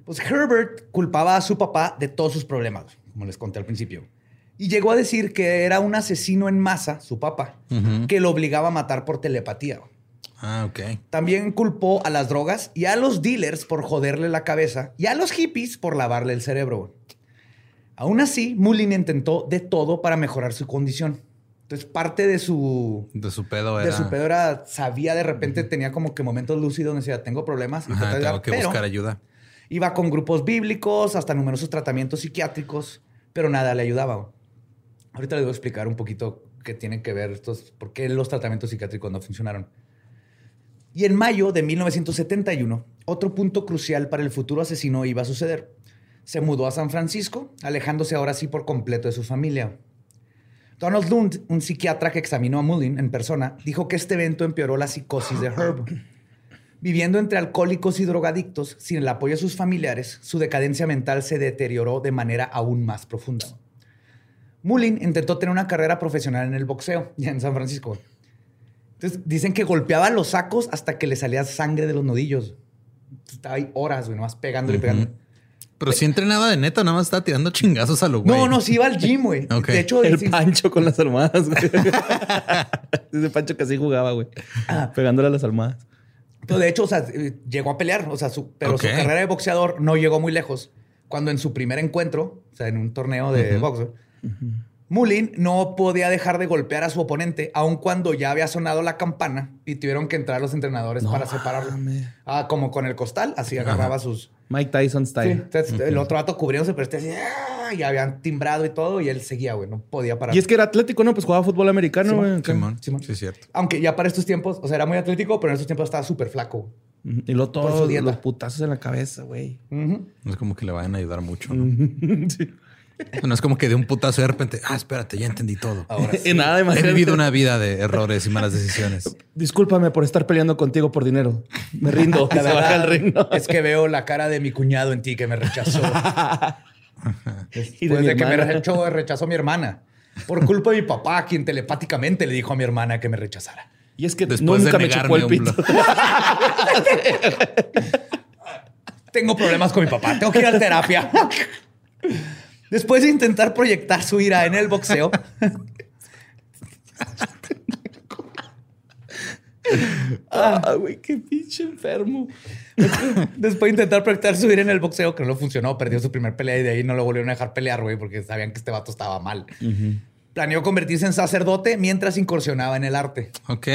Pues Herbert culpaba a su papá de todos sus problemas, como les conté al principio. Y llegó a decir que era un asesino en masa, su papá, que lo obligaba a matar por telepatía. Ah, ok. También culpó a las drogas y a los dealers por joderle la cabeza y a los hippies por lavarle el cerebro. Aún así, Mullin intentó de todo para mejorar su condición. Entonces, parte de su, De su pedo era. de su pedo era, sabía de repente, tenía como que momentos lúcidos donde decía, tengo problemas. y Ajá, tengo que pero buscar ayuda. Iba con grupos bíblicos, hasta numerosos tratamientos psiquiátricos, pero nada le ayudaba. Ahorita les voy a explicar un poquito qué tienen que ver estos, por qué los tratamientos psiquiátricos no funcionaron. Y en mayo de 1971, otro punto crucial para el futuro asesino iba a suceder. Se mudó a San Francisco, alejándose ahora sí por completo de su familia. Donald Lund, un psiquiatra que examinó a Mullin en persona, dijo que este evento empeoró la psicosis de Herb. Viviendo entre alcohólicos y drogadictos, sin el apoyo de sus familiares, su decadencia mental se deterioró de manera aún más profunda. Mullin intentó tener una carrera profesional en el boxeo, ya en San Francisco. Entonces, dicen que golpeaba los sacos hasta que le salía sangre de los nudillos. Estaba ahí horas, güey, nomás pegándole y pegando. Pero si entrenaba de neta, nada más estaba tirando chingazos a lo güey. No, no, sí iba al gym, güey. Ok. De hecho, El sí- Pancho con las almohadas, güey. Ese Pancho que así jugaba, güey. Pegándole a las almohadas. Pero de hecho, o sea, eh, llegó a pelear, o sea, su- pero su carrera de boxeador no llegó muy lejos. Cuando en su primer encuentro, o sea, en un torneo de box, Mullin no podía dejar de golpear a su oponente, aun cuando ya había sonado la campana y tuvieron que entrar los entrenadores para separarlo. Ah, como con el costal, así agarraba sus. Mike Tyson Sí, style. El otro vato cubriéndose, pero este así, ¡ah! y habían timbrado y todo, y él seguía, güey, no podía parar. Y es que era atlético, ¿no? Pues jugaba fútbol americano, güey. Simón. Simón. Sí, es cierto. Aunque ya para estos tiempos, o sea, era muy atlético, pero en estos tiempos estaba súper flaco. Y luego todos los putazos en la cabeza, güey. No es como que le vayan a ayudar mucho, ¿no? Sí. No es como que de un putazo de repente, ah, espérate, ya entendí todo. Ahora sí. Nada, He vivido una vida de errores y malas decisiones. Discúlpame por estar peleando contigo por dinero. Me rindo. La Se es que veo la cara de mi cuñado en ti que me rechazó. Y de Después mi de que me rechazó, rechazó mi hermana. Por culpa de mi papá, quien telepáticamente le dijo a mi hermana que me rechazara. Y es que Después nunca de me chupó el pito. Tengo problemas con mi papá, tengo que ir a terapia. Después de intentar proyectar su ira en el boxeo, Ah, güey, qué pinche enfermo. después de intentar proyectar su ira en el boxeo, que no funcionó, perdió su primer pelea y de ahí no lo volvieron a dejar pelear, güey, porque sabían que este vato estaba mal. Planeó convertirse en sacerdote mientras incursionaba en el arte. Ok.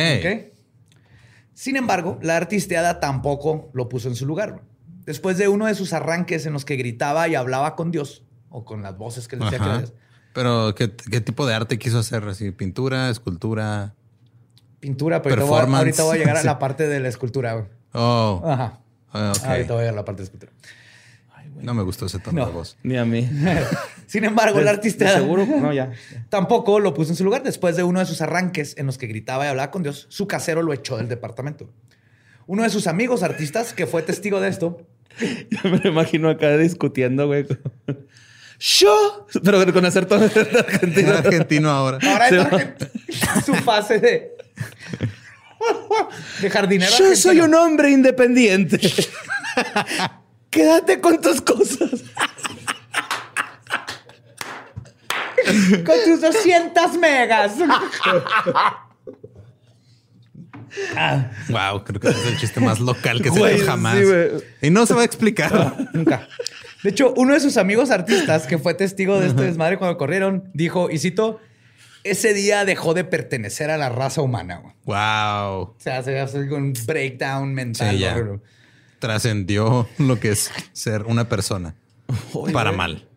Sin embargo, la artisteada tampoco lo puso en su lugar. Después de uno de sus arranques en los que gritaba y hablaba con Dios, o con las voces que le decía que Ajá. Dios, Pero, ¿qué, qué tipo de arte quiso hacer? Así, pintura, escultura. pintura, pero ahorita voy, a- Performance. ahorita voy a llegar a la parte de la escultura. güey. Oh, Ajá. ah, ok. Ahorita voy a llegar a la parte de escultura. No me gustó ese tono No. de voz. Ni a mí. Sin embargo, la artista ¿De seguro? No, ya. tampoco lo puso en su lugar. Después de uno de sus arranques en los que gritaba y hablaba con Dios, su casero lo echó del departamento. Uno de sus amigos artistas, que fue testigo de esto, Yo me lo imagino acá discutiendo, güey. ¡Yo! Pero con acento argentino. Argentino ahora. ahora Sí, es argent- su fase de, de jardinero. Yo soy un hombre independiente. Quédate con tus cosas. con tus 200 megas. Wow, creo que ese es el chiste más local que se jamás. sí, y no se va a explicar. Nunca. De hecho, uno de sus amigos artistas, que fue testigo de este desmadre cuando corrieron, dijo, y cito, ese día dejó de pertenecer a la raza humana. güey". wow. O sea, se hace un breakdown mental. Sí, ya. horrible. trascendió lo que es ser una persona para mal.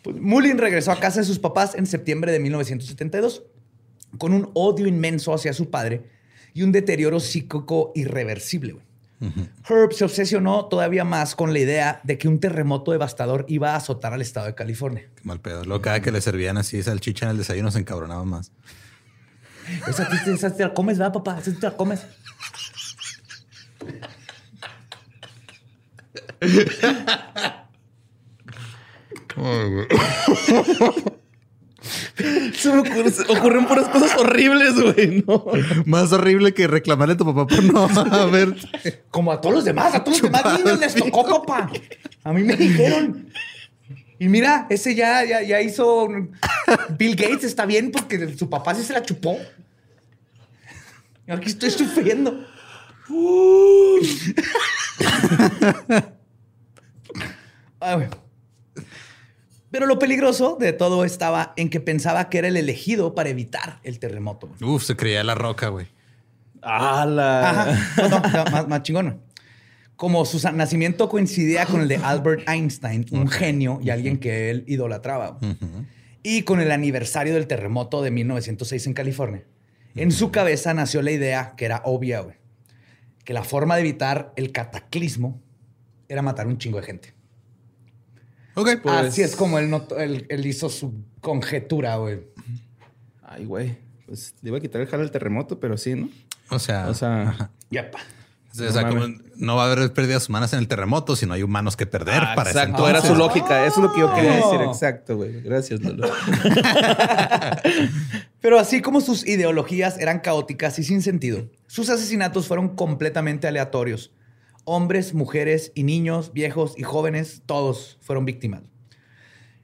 Pues Mullin regresó a casa de sus papás en septiembre de 1972 con un odio inmenso hacia su padre y un deterioro psíquico irreversible. Herb se obsesionó todavía más con la idea de que un terremoto devastador iba a azotar al estado de California. Qué mal pedo. Luego cada que le servían así salchicha en el desayuno se encabronaba más. Esa, esa te la comes, ¿verdad, papá? Esa te la comes. Se me ocurre- ocurren puras cosas horribles, güey. No. Más horrible que reclamarle a tu papá por no haber. Como a todos los demás, a todos los demás niños les tocó, papá. A mí me dijeron. Y mira, ese ya, ya, ya hizo. Bill Gates está bien porque su papá sí se la chupó. Aquí estoy sufriendo. Ay, güey. Pero lo peligroso de todo estaba en que pensaba que era el elegido para evitar el terremoto. Uf, se creía la roca, güey. ¡Hala! Ajá. No, no, no, más, más chingón. Como su nacimiento coincidía con el de Albert Einstein, un genio y alguien que él idolatraba. Y con el aniversario del terremoto de 1906 en California. En su cabeza nació la idea que era obvia, güey. Que la forma de evitar el cataclismo era matar un chingo de gente. Ok, pues. Así es como él, notó- él- él hizo su conjetura, güey. Ay, güey. Pues le iba a quitar el jale al terremoto, pero sí, ¿no? O sea, O sea, Yapa. o sea, no como no va a haber pérdidas humanas en el terremoto, sino hay humanos que perder ah, para ese exacto, era su lógica. Eso es lo que yo quería decir. Exacto, güey. Gracias, Lolo. Pero así como sus ideologías eran caóticas y sin sentido, sus asesinatos fueron completamente aleatorios. Hombres, mujeres y niños, viejos y jóvenes, todos fueron víctimas.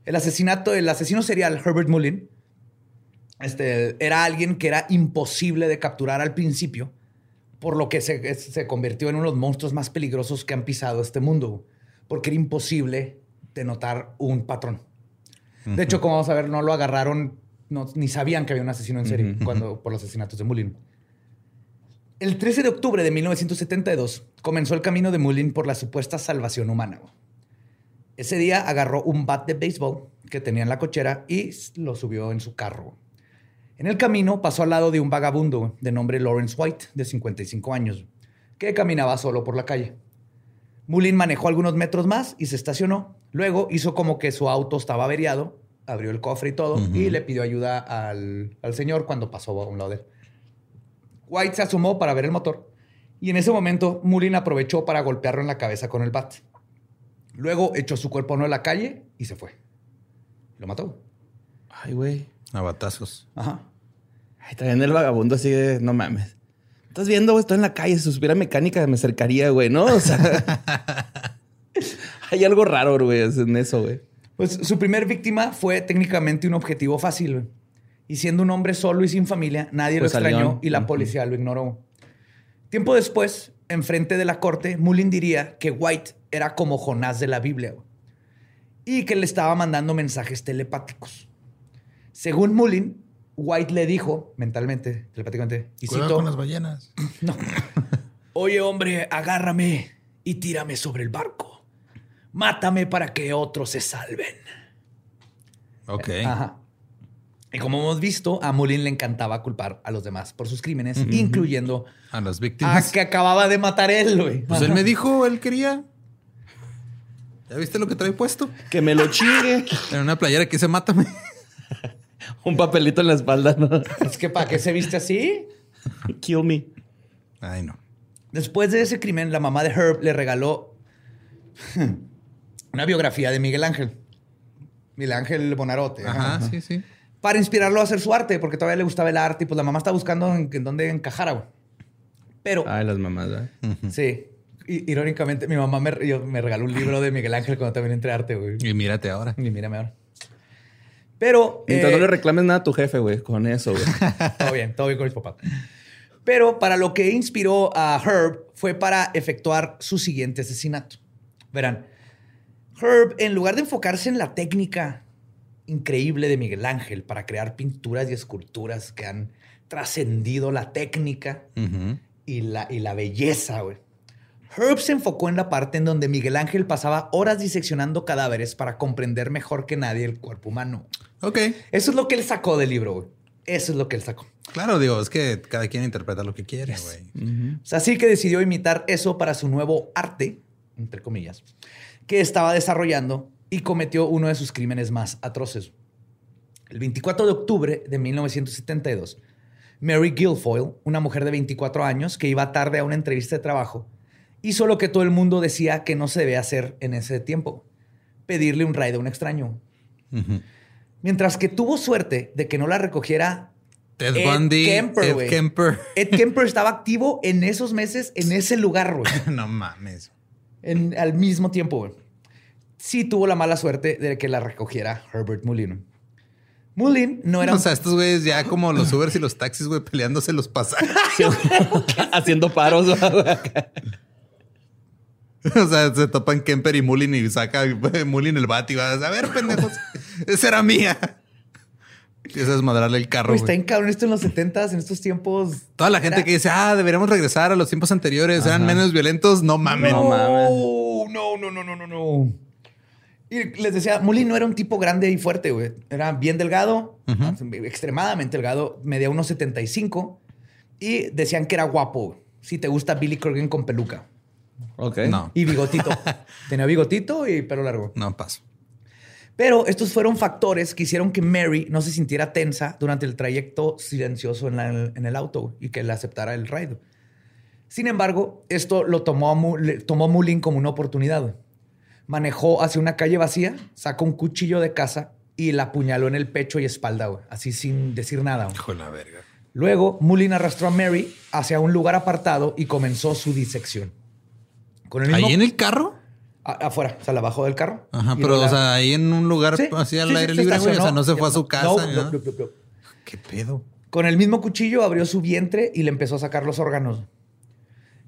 El asesinato, el asesino serial Herbert Mullin, este, era alguien que era imposible de capturar al principio, por lo que se, se convirtió en uno de los monstruos más peligrosos que han pisado este mundo, porque era imposible de notar un patrón. De hecho, como vamos a ver, no lo agarraron, no- ni sabían que había un asesino en serie cuando, por los asesinatos de Mullin. El 13 de octubre de 1972 comenzó el camino de Mullin por la supuesta salvación humana. Ese día agarró un bat de béisbol que tenía en la cochera y lo subió en su carro. En el camino pasó al lado de un vagabundo de nombre Lawrence White, de 55 años, que caminaba solo por la calle. Mullin manejó algunos metros más y se estacionó. Luego hizo como que su auto estaba averiado, abrió el cofre y todo, y le pidió ayuda al, al señor cuando pasó a un lado de él. White se asomó para ver el motor y en ese momento Mullin aprovechó para golpearlo en la cabeza con el bat. Luego echó su cuerpo no a la calle y se fue. Lo mató. Ay, güey. A batazos. Ajá. Ay, también el vagabundo así de, no mames. Estás viendo, güey, estoy en la calle. Si supiera mecánica, me acercaría, güey, ¿no? O sea, hay algo raro, güey, en eso, güey. Pues su primer víctima fue técnicamente un objetivo fácil. Y siendo un hombre solo y sin familia, nadie Pues lo al extrañó león. y la policía lo ignoró. Tiempo después, enfrente de la corte, Mullin diría que White era como Jonás de la Biblia y que le estaba mandando mensajes telepáticos. Según Mullin, White le dijo mentalmente, telepáticamente, y Cuidado cito, con las ballenas. no. Oye, hombre, agárrame y tírame sobre el barco. Mátame para que otros se salven. Ok. Ajá. Y como hemos visto, a Mullin le encantaba culpar a los demás por sus crímenes, incluyendo A las a víctimas. que acababa de matar él, güey. Pues él me dijo, él quería. ¿Ya viste lo que trae puesto? Que me lo chingue. En una playera que dice mátame. Un papelito en la espalda, ¿no? Es que ¿para qué se viste así? Kill me. Ay, no. Después de ese crimen, la mamá de Herb le regaló una biografía de Miguel Ángel. Miguel Ángel Bonarote. Ajá, sí, sí. Para inspirarlo a hacer su arte, porque todavía le gustaba el arte y pues la mamá está buscando en, en dónde encajara, güey. Pero, Ay, las mamás, ¿verdad? sí, i- irónicamente, mi mamá me, yo- me regaló un libro de Miguel Ángel cuando también entré a arte, güey. Y mírate ahora. Y mírame ahora. Pero. Mientras eh, no le reclames nada a tu jefe, güey, con eso, güey. todo bien, todo bien con mis papás. Pero para lo que inspiró a Herb fue para efectuar su siguiente asesinato. Verán, Herb, en lugar de enfocarse en la técnica increíble de Miguel Ángel para crear pinturas y esculturas que han trascendido la técnica y la, y la belleza, güey. Herb se enfocó en la parte en donde Miguel Ángel pasaba horas diseccionando cadáveres para comprender mejor que nadie el cuerpo humano. Ok. Eso es lo que él sacó del libro, güey. Eso es lo que él sacó. Claro, digo, es que cada quien interpreta lo que quiere, güey. O sea, así que decidió imitar eso para su nuevo arte, entre comillas, que estaba desarrollando y cometió uno de sus crímenes más atroces. El 24 de octubre de 1972, Mary Guilfoyle, una mujer de 24 años que iba tarde a una entrevista de trabajo, hizo lo que todo el mundo decía que no se debe hacer en ese tiempo, pedirle un ride a un extraño. Mientras que tuvo suerte de que no la recogiera Ted Ed Bundy, Kemper, Ed. Kemper. Ed Kemper estaba activo en esos meses, en ese lugar, güey. no mames. En- al mismo tiempo, güey. Sí tuvo la mala suerte de que la recogiera Herbert Mullin. Mullin no era O sea, estos güeyes ya como los Ubers y los taxis, güey, peleándose los pasajes. Haciendo paros. o sea, se topan Kemper y Mullin y saca Mullin el bat y va a ver, pendejos, esa era mía. Empieza a desmadrarle el carro. Está en cabrón esto en los 70s, en estos tiempos. Toda la gente Era- que dice, ah, deberíamos regresar a los tiempos anteriores, eran menos violentos. No mames. No mames. No, no, no, no, no, no. Y les decía, Mullin no era un tipo grande y fuerte, güey. Era bien delgado, extremadamente delgado, medía unos 75 y decían que era guapo. Si te gusta Billy Corgan con peluca ok. No, y bigotito. Tenía bigotito y pelo largo. no paso. Pero estos fueron factores que hicieron que Mary no se sintiera tensa durante el trayecto silencioso en, la- en el auto y que le aceptara el ride. Sin embargo, esto lo tomó, a Mu- le- tomó Mullin como una oportunidad. Manejó hacia una calle vacía, sacó un cuchillo de casa y la apuñaló en el pecho y espalda, güey, así sin decir nada. güey. Hijo de la verga. Luego, Mullin arrastró a Mary hacia un lugar apartado y comenzó su disección. Con el mismo- ¿Ahí en el carro? a- afuera, o sea, la bajó del carro. Ajá, pero, o sea, ahí en un lugar Sí, así al sí, aire libre, güey. O sea, no se fue a su casa. no. ¿Qué pedo? Con el mismo cuchillo abrió su vientre y le empezó a sacar los órganos.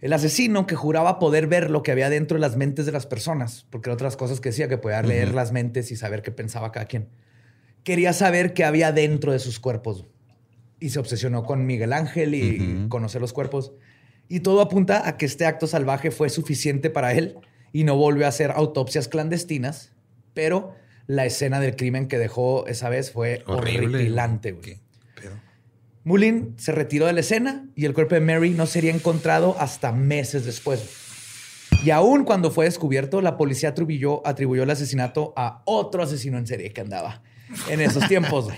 El asesino que juraba poder ver lo que había dentro de las mentes de las personas, porque eran otras cosas que decía que podía leer las mentes y saber qué pensaba cada quien. Quería saber qué había dentro de sus cuerpos. Y se obsesionó con Miguel Ángel y Ujú. conocer los cuerpos. Y todo apunta a que este acto salvaje fue suficiente para él y no volvió a hacer autopsias clandestinas, pero la escena del crimen que dejó esa vez fue Horrible. horripilante. güey. Mullin se retiró de la escena y el cuerpo de Mary no sería encontrado hasta meses después. Y aún cuando fue descubierto, la policía atribuyó, atribuyó el asesinato a otro asesino en serie que andaba en esos tiempos.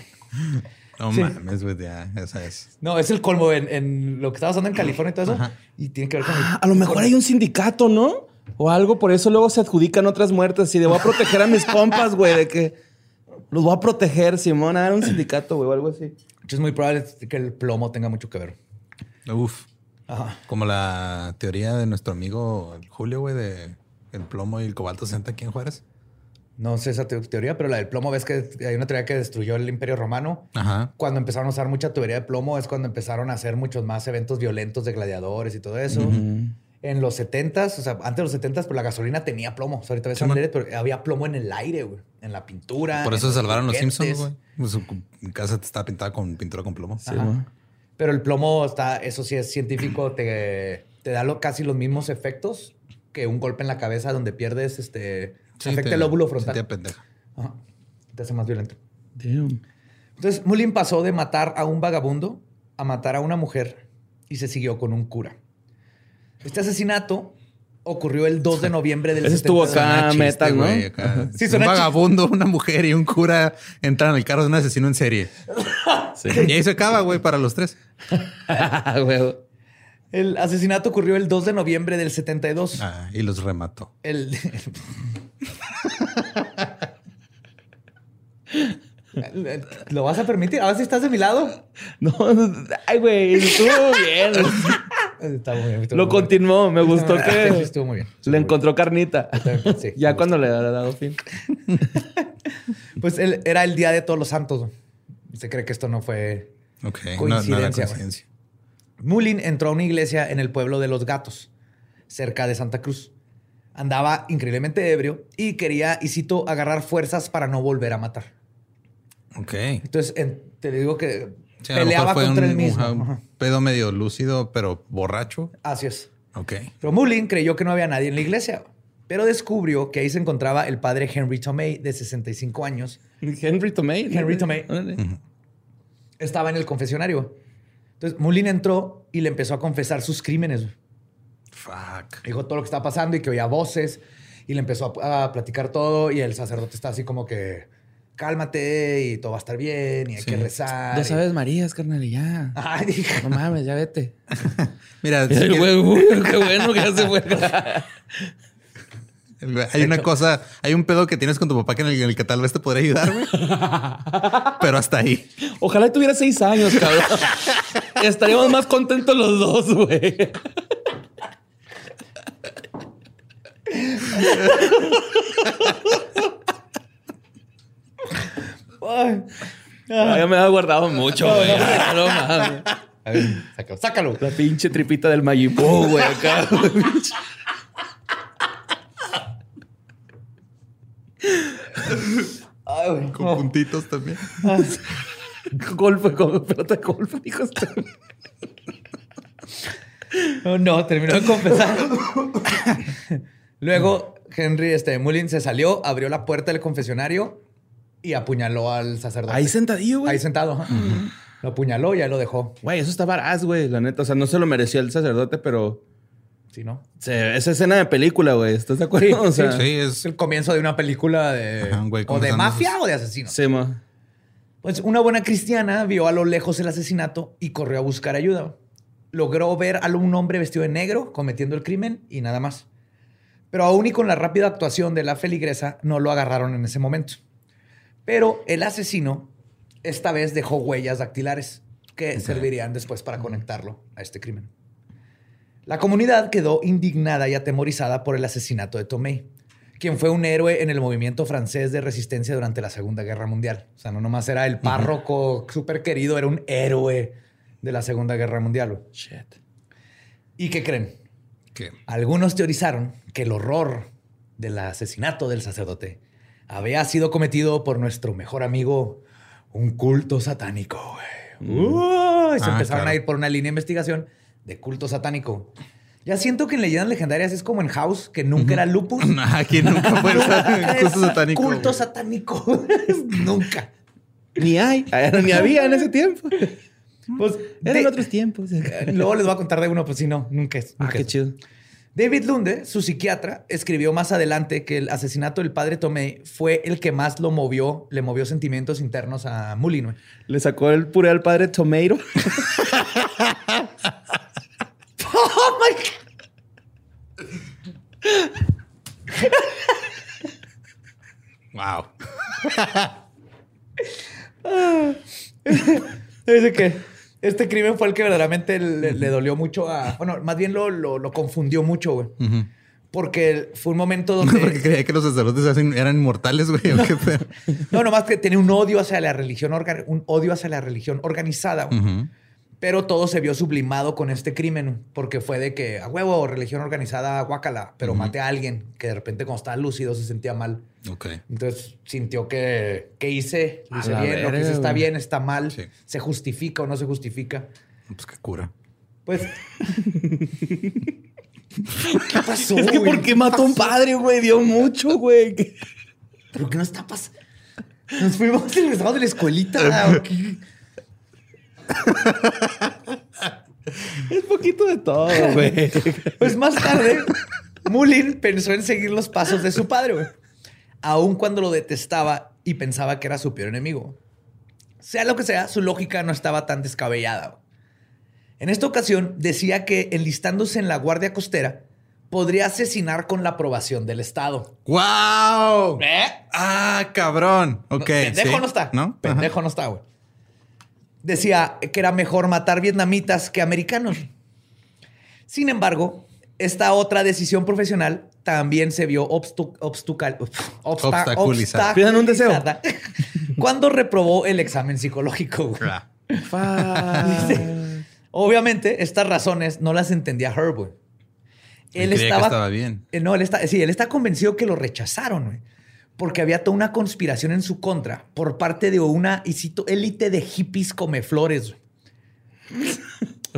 No Sí. mames, güey, ya, esa es. No, es el colmo en, en lo que estaba pasando en California y todo eso. Ajá. Y tiene que ver con... el- Ah, a lo mejor hay un sindicato, ¿no? O algo, por eso luego se adjudican otras muertes. Y de voy a proteger a mis compas, güey, de que los voy a proteger, Simón. Era un sindicato, güey, o algo así. Es muy probable que el plomo tenga mucho que ver. Uf. Ajá. Como la teoría de nuestro amigo Julio, güey, de el plomo y el cobalto 60 aquí en Juárez. No sé esa te- teoría, pero la del plomo, ves que hay una teoría que destruyó el imperio romano. Ajá. Cuando empezaron a usar mucha tubería de plomo es cuando empezaron a hacer muchos más eventos violentos de gladiadores y todo eso. En los 70s, o sea, antes de los 70s, pues la gasolina tenía plomo. O sea, ahorita ves Sí, aire, pero había plomo en el aire, güey. En la pintura. Por eso se salvaron los. Simpsons, güey. Pues su cu- casa estaba pintada con pintura con plomo. Sí. Pero el plomo está, eso sí es científico, te, te da lo- casi los mismos efectos que un golpe en la cabeza donde pierdes este. Sí, afecta te- el óvulo frontal. sentía pendeja. Ajá. Te hace más violento. Damn. Entonces, Mullin pasó de matar a un vagabundo a matar a una mujer y se siguió con un cura. Este asesinato ocurrió el 2 de noviembre del Ese estuvo 72. acá. Chiste, metal, ¿no? güey, acá. Sí, un vagabundo, una mujer y un cura entran al carro de un asesino en serie. Sí. Y ahí se acaba, güey, para los tres. El asesinato ocurrió el 2 de noviembre del 72. Ah, y los remató. El... ¿Lo vas a permitir? A ver si estás de mi lado. No, ay, güey, estuvo bien. Está muy bien. estuvo Lo muy bien. continuó. Me gustó Sí, que estuvo muy bien. le encontró carnita. Sí, Ya cuando le ha dado fin. Pues él- era el día de todos los santos. Se cree que esto no fue. No Coincidencia, coincidencia. Mullin entró a una iglesia en el pueblo de Los Gatos, cerca de Santa Cruz. Andaba increíblemente ebrio y quería, y cito, agarrar fuerzas para no volver a matar. Ok. Entonces, en- te digo que Sí, peleaba contra un, él mismo. un- pedo medio lúcido, pero borracho. Así es. Ok. Pero Mullin creyó que no había nadie en la iglesia, pero descubrió que ahí se encontraba el padre Henry Tomei, de 65 años. Henry Tomei. Henry Tomei. Estaba en el confesionario. Entonces, Mullin entró y le empezó a confesar sus crímenes. Fuck. Dijo todo lo que estaba pasando y que oía voces y le empezó a, a platicar todo y el sacerdote está así como que cálmate y todo va a estar bien y hay Sí. que rezar. Ya y- sabes, Marías, carnal, y ya. Ay, dije, No mames, ya vete. Mira, Y el güey, uy, qué bueno que ya se fue. hay una cosa, hay un pedo que tienes con tu papá que en el, en el que tal vez te podría ayudar, güey. Pero hasta ahí. Ojalá tuviera seis años, cabrón. Estaríamos más contentos los dos, güey. Ay. Ah, ya me ha guardado mucho, güey. Ah, No sácalo, sácalo. La pinche tripita del Mayipó, güey, acá. güey. Ay, güey. Con puntitos también. golf, con pelota de golf, hijo. este. No, no, terminó de confesar. Luego, Henry este, Mullin se salió, abrió la puerta del confesionario y apuñaló al sacerdote. Ahí sentadillo, güey. Ahí sentado. Lo apuñaló y ya lo dejó. Güey, eso está varaz, güey, la neta. O sea, no se lo merecía el sacerdote, pero... ¿Sí, no? se- esa escena de película, güey. ¿Estás de acuerdo? o sea, Sí, Es es. el comienzo de una película de... Ajá, un güey o de mafia o de asesinos. sí, ma. Pues una buena cristiana vio a lo lejos el asesinato y corrió a buscar ayuda. Logró ver a un hombre vestido de negro cometiendo el crimen y nada más. Pero aún y con la rápida actuación de la feligresa, no lo agarraron en ese momento. Pero el asesino esta vez dejó huellas dactilares que servirían después para conectarlo a este crimen. La comunidad quedó indignada y atemorizada por el asesinato de Tomei, quien fue un héroe en el movimiento francés de resistencia durante la Segunda Guerra Mundial. O sea, no nomás era el párroco súper querido, era un héroe de la Segunda Guerra Mundial. Shit. ¿Y qué creen? Algunos teorizaron que el horror del asesinato del sacerdote había sido cometido por nuestro mejor amigo, un culto satánico. güey. Uy, se Ah, empezaron claro. a ir por una línea de investigación de culto satánico. Ya siento que en leyendas legendarias es como en House, que nunca era lupus. Aquí nunca fue Nunca el culto satánico. Culto güey. satánico. nunca. Ni hay. Ni había en ese tiempo. Pues, Eran de- otros tiempos. Luego les voy a contar de uno, pues si no, nunca es. Ah, qué es. chido. David Lunde, su psiquiatra, escribió más adelante que el asesinato del padre Tomei fue el que más lo movió, le movió sentimientos internos a Mullin. güey. Le sacó el puré al padre Tomato. ¡Oh, my God! Wow. Dice que este crimen fue el que verdaderamente le, le dolió mucho a... Bueno, más bien lo, lo- lo confundió mucho, güey. Porque fue un momento Porque donde... creía que los sacerdotes eran inmortales, güey. ¿o qué pedo? No, nomás que tenía un odio hacia la religión, un odio hacia la religión organizada. güey. Pero todo se vio sublimado con este crimen, porque fue de que a huevo, religión organizada, guácala, pero maté a alguien que de repente cuando estaba lúcido se sentía mal. Ok. Entonces sintió que, ¿qué hice? Lo hice bien, lo que hice está bien, está mal, Sí. se justifica o no se justifica. Pues qué cura. Pues. ¿Qué pasó? Es que güey? ¿por qué mató a un padre, güey? Dio mucho, güey. ¿Pero qué nos está pasando? Nos fuimos y regresamos de la escuelita. Es poquito de todo, güey. Pues más tarde, Mullin pensó en seguir los pasos de su padre, güey. Aun cuando lo detestaba y pensaba que era su peor enemigo. Sea lo que sea, su lógica no estaba tan descabellada. En esta ocasión decía que enlistándose en la Guardia Costera podría asesinar con la aprobación del Estado. ¡Wow! ¿Eh? Ah, cabrón. Ok. Pendejo sí. no está. ¿No? Pendejo no está, güey. Decía que era mejor matar vietnamitas que americanos. Sin embargo, esta otra decisión profesional también se vio obstu- Obstaculizada. Pidan un deseo. cuando reprobó el examen psicológico. güey. Obviamente, estas razones no las entendía Herb. güey. Él que estaba bien. Eh, No, él está, sí, él está convencido que lo rechazaron, güey. Porque había toda una conspiración en su contra por parte de una, y cito, élite de hippies come flores.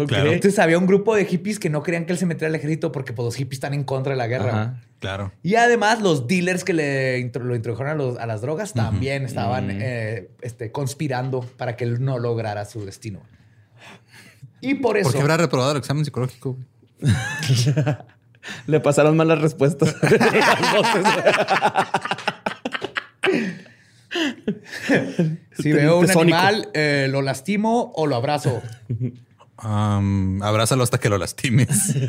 Claro. Entonces había un grupo de hippies que no querían que él se metiera al ejército porque pues, los hippies están en contra de la guerra. Ajá. Claro. Y además los dealers que le intro- lo introdujeron a, los- a las drogas también estaban eh, este, conspirando para que él no lograra su destino. Y por eso... ¿Por qué habrá reprobado el examen psicológico? Le pasaron mal las respuestas. Si veo un animal, eh, lo lastimo o lo abrazo. Am, abrázalo hasta que lo lastimes.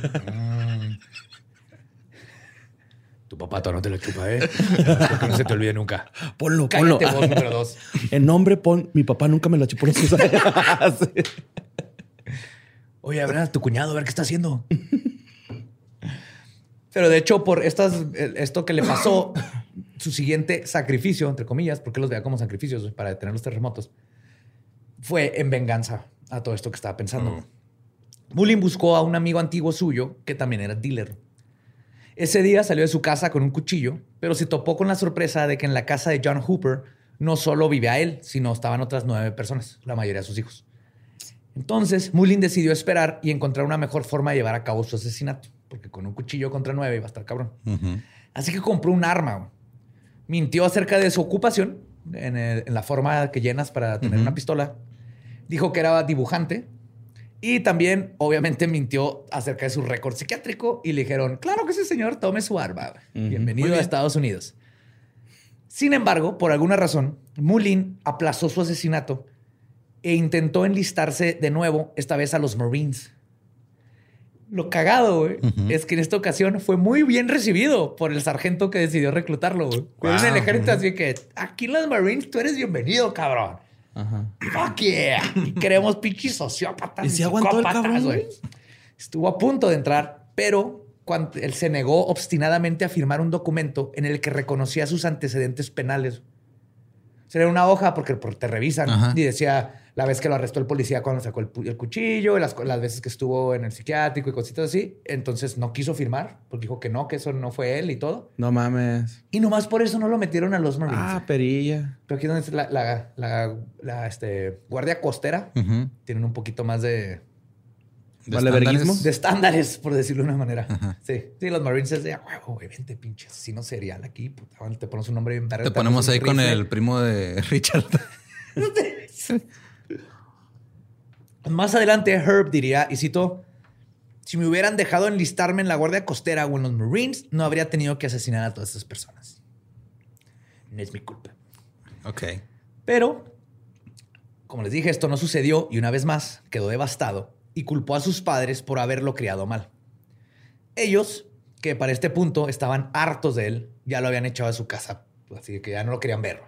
Tu papá todavía no te lo chupa, ¿eh? Espero que no se te olvide nunca. Ponlo, ponlo. Cállate vos, número dos. El nombre pon. Mi papá nunca me lo chupó. Sí. Oye, a ver a tu cuñado, a ver qué está haciendo. Pero de hecho, por estas, esto que le pasó, su siguiente sacrificio, entre comillas, porque los veía como sacrificios para detener los terremotos, fue en venganza a todo esto que estaba pensando. Mullin buscó a un amigo antiguo suyo que también era dealer. Ese día salió de su casa con un cuchillo, pero se topó con la sorpresa de que en la casa de John Hooper no solo vivía él, sino estaban otras nueve personas, la mayoría de sus hijos. Entonces, Mullin decidió esperar y encontrar una mejor forma de llevar a cabo su asesinato, porque con un cuchillo contra nueve iba a estar cabrón. Así que compró un arma. Mintió acerca de su ocupación, en, el- en la forma que llenas para tener una pistola. Dijo que era dibujante. Y también, obviamente, mintió acerca de su récord psiquiátrico. Y le dijeron, claro que sí, señor, tome su arma. Bienvenido a Estados Unidos. Sin embargo, por alguna razón, Mullin aplazó su asesinato e intentó enlistarse de nuevo, esta vez a los Marines. Lo cagado, güey, es que en esta ocasión fue muy bien recibido por el sargento que decidió reclutarlo, güey. Fue en el ejército, así que aquí en los Marines tú eres bienvenido, cabrón. Ajá. Fuck yeah. Y queremos pinches sociópatas. ¿Y si aguantó el psicópatas, cabrón, güey. güey? Estuvo a punto de entrar, pero cuando él se negó obstinadamente a firmar un documento en el que reconocía sus antecedentes penales. O era una hoja porque, porque te revisan Ajá. y decía la vez que lo arrestó el policía cuando sacó el, cuchillo, las, las veces que estuvo en el psiquiátrico y cositas así. Entonces no quiso firmar porque dijo que no, que eso no fue él y todo. No mames. Y nomás por eso no lo metieron a los Marines. Ah, perilla. Pero aquí es donde está la, la, la- la, este, guardia costera tienen un poquito más de, De ¿Valeverguismo? estándares. de estándares, por decirlo de una manera. Sí, sí, los Marines es de "Ah, huevo, güey, vente, pinche asesino serial aquí. puta, te ponemos un nombre bien Te ponemos ahí con rifle". el primo de Richard. Más adelante, Herb diría, y cito, si me hubieran dejado enlistarme en la guardia costera o en los Marines, no habría tenido que asesinar a todas estas personas. No es mi culpa. ok. Pero, como les dije, esto no sucedió y una vez más quedó devastado y culpó a sus padres por haberlo criado mal. Ellos, que para este punto estaban hartos de él, ya lo habían echado de su casa, así que ya no lo querían ver.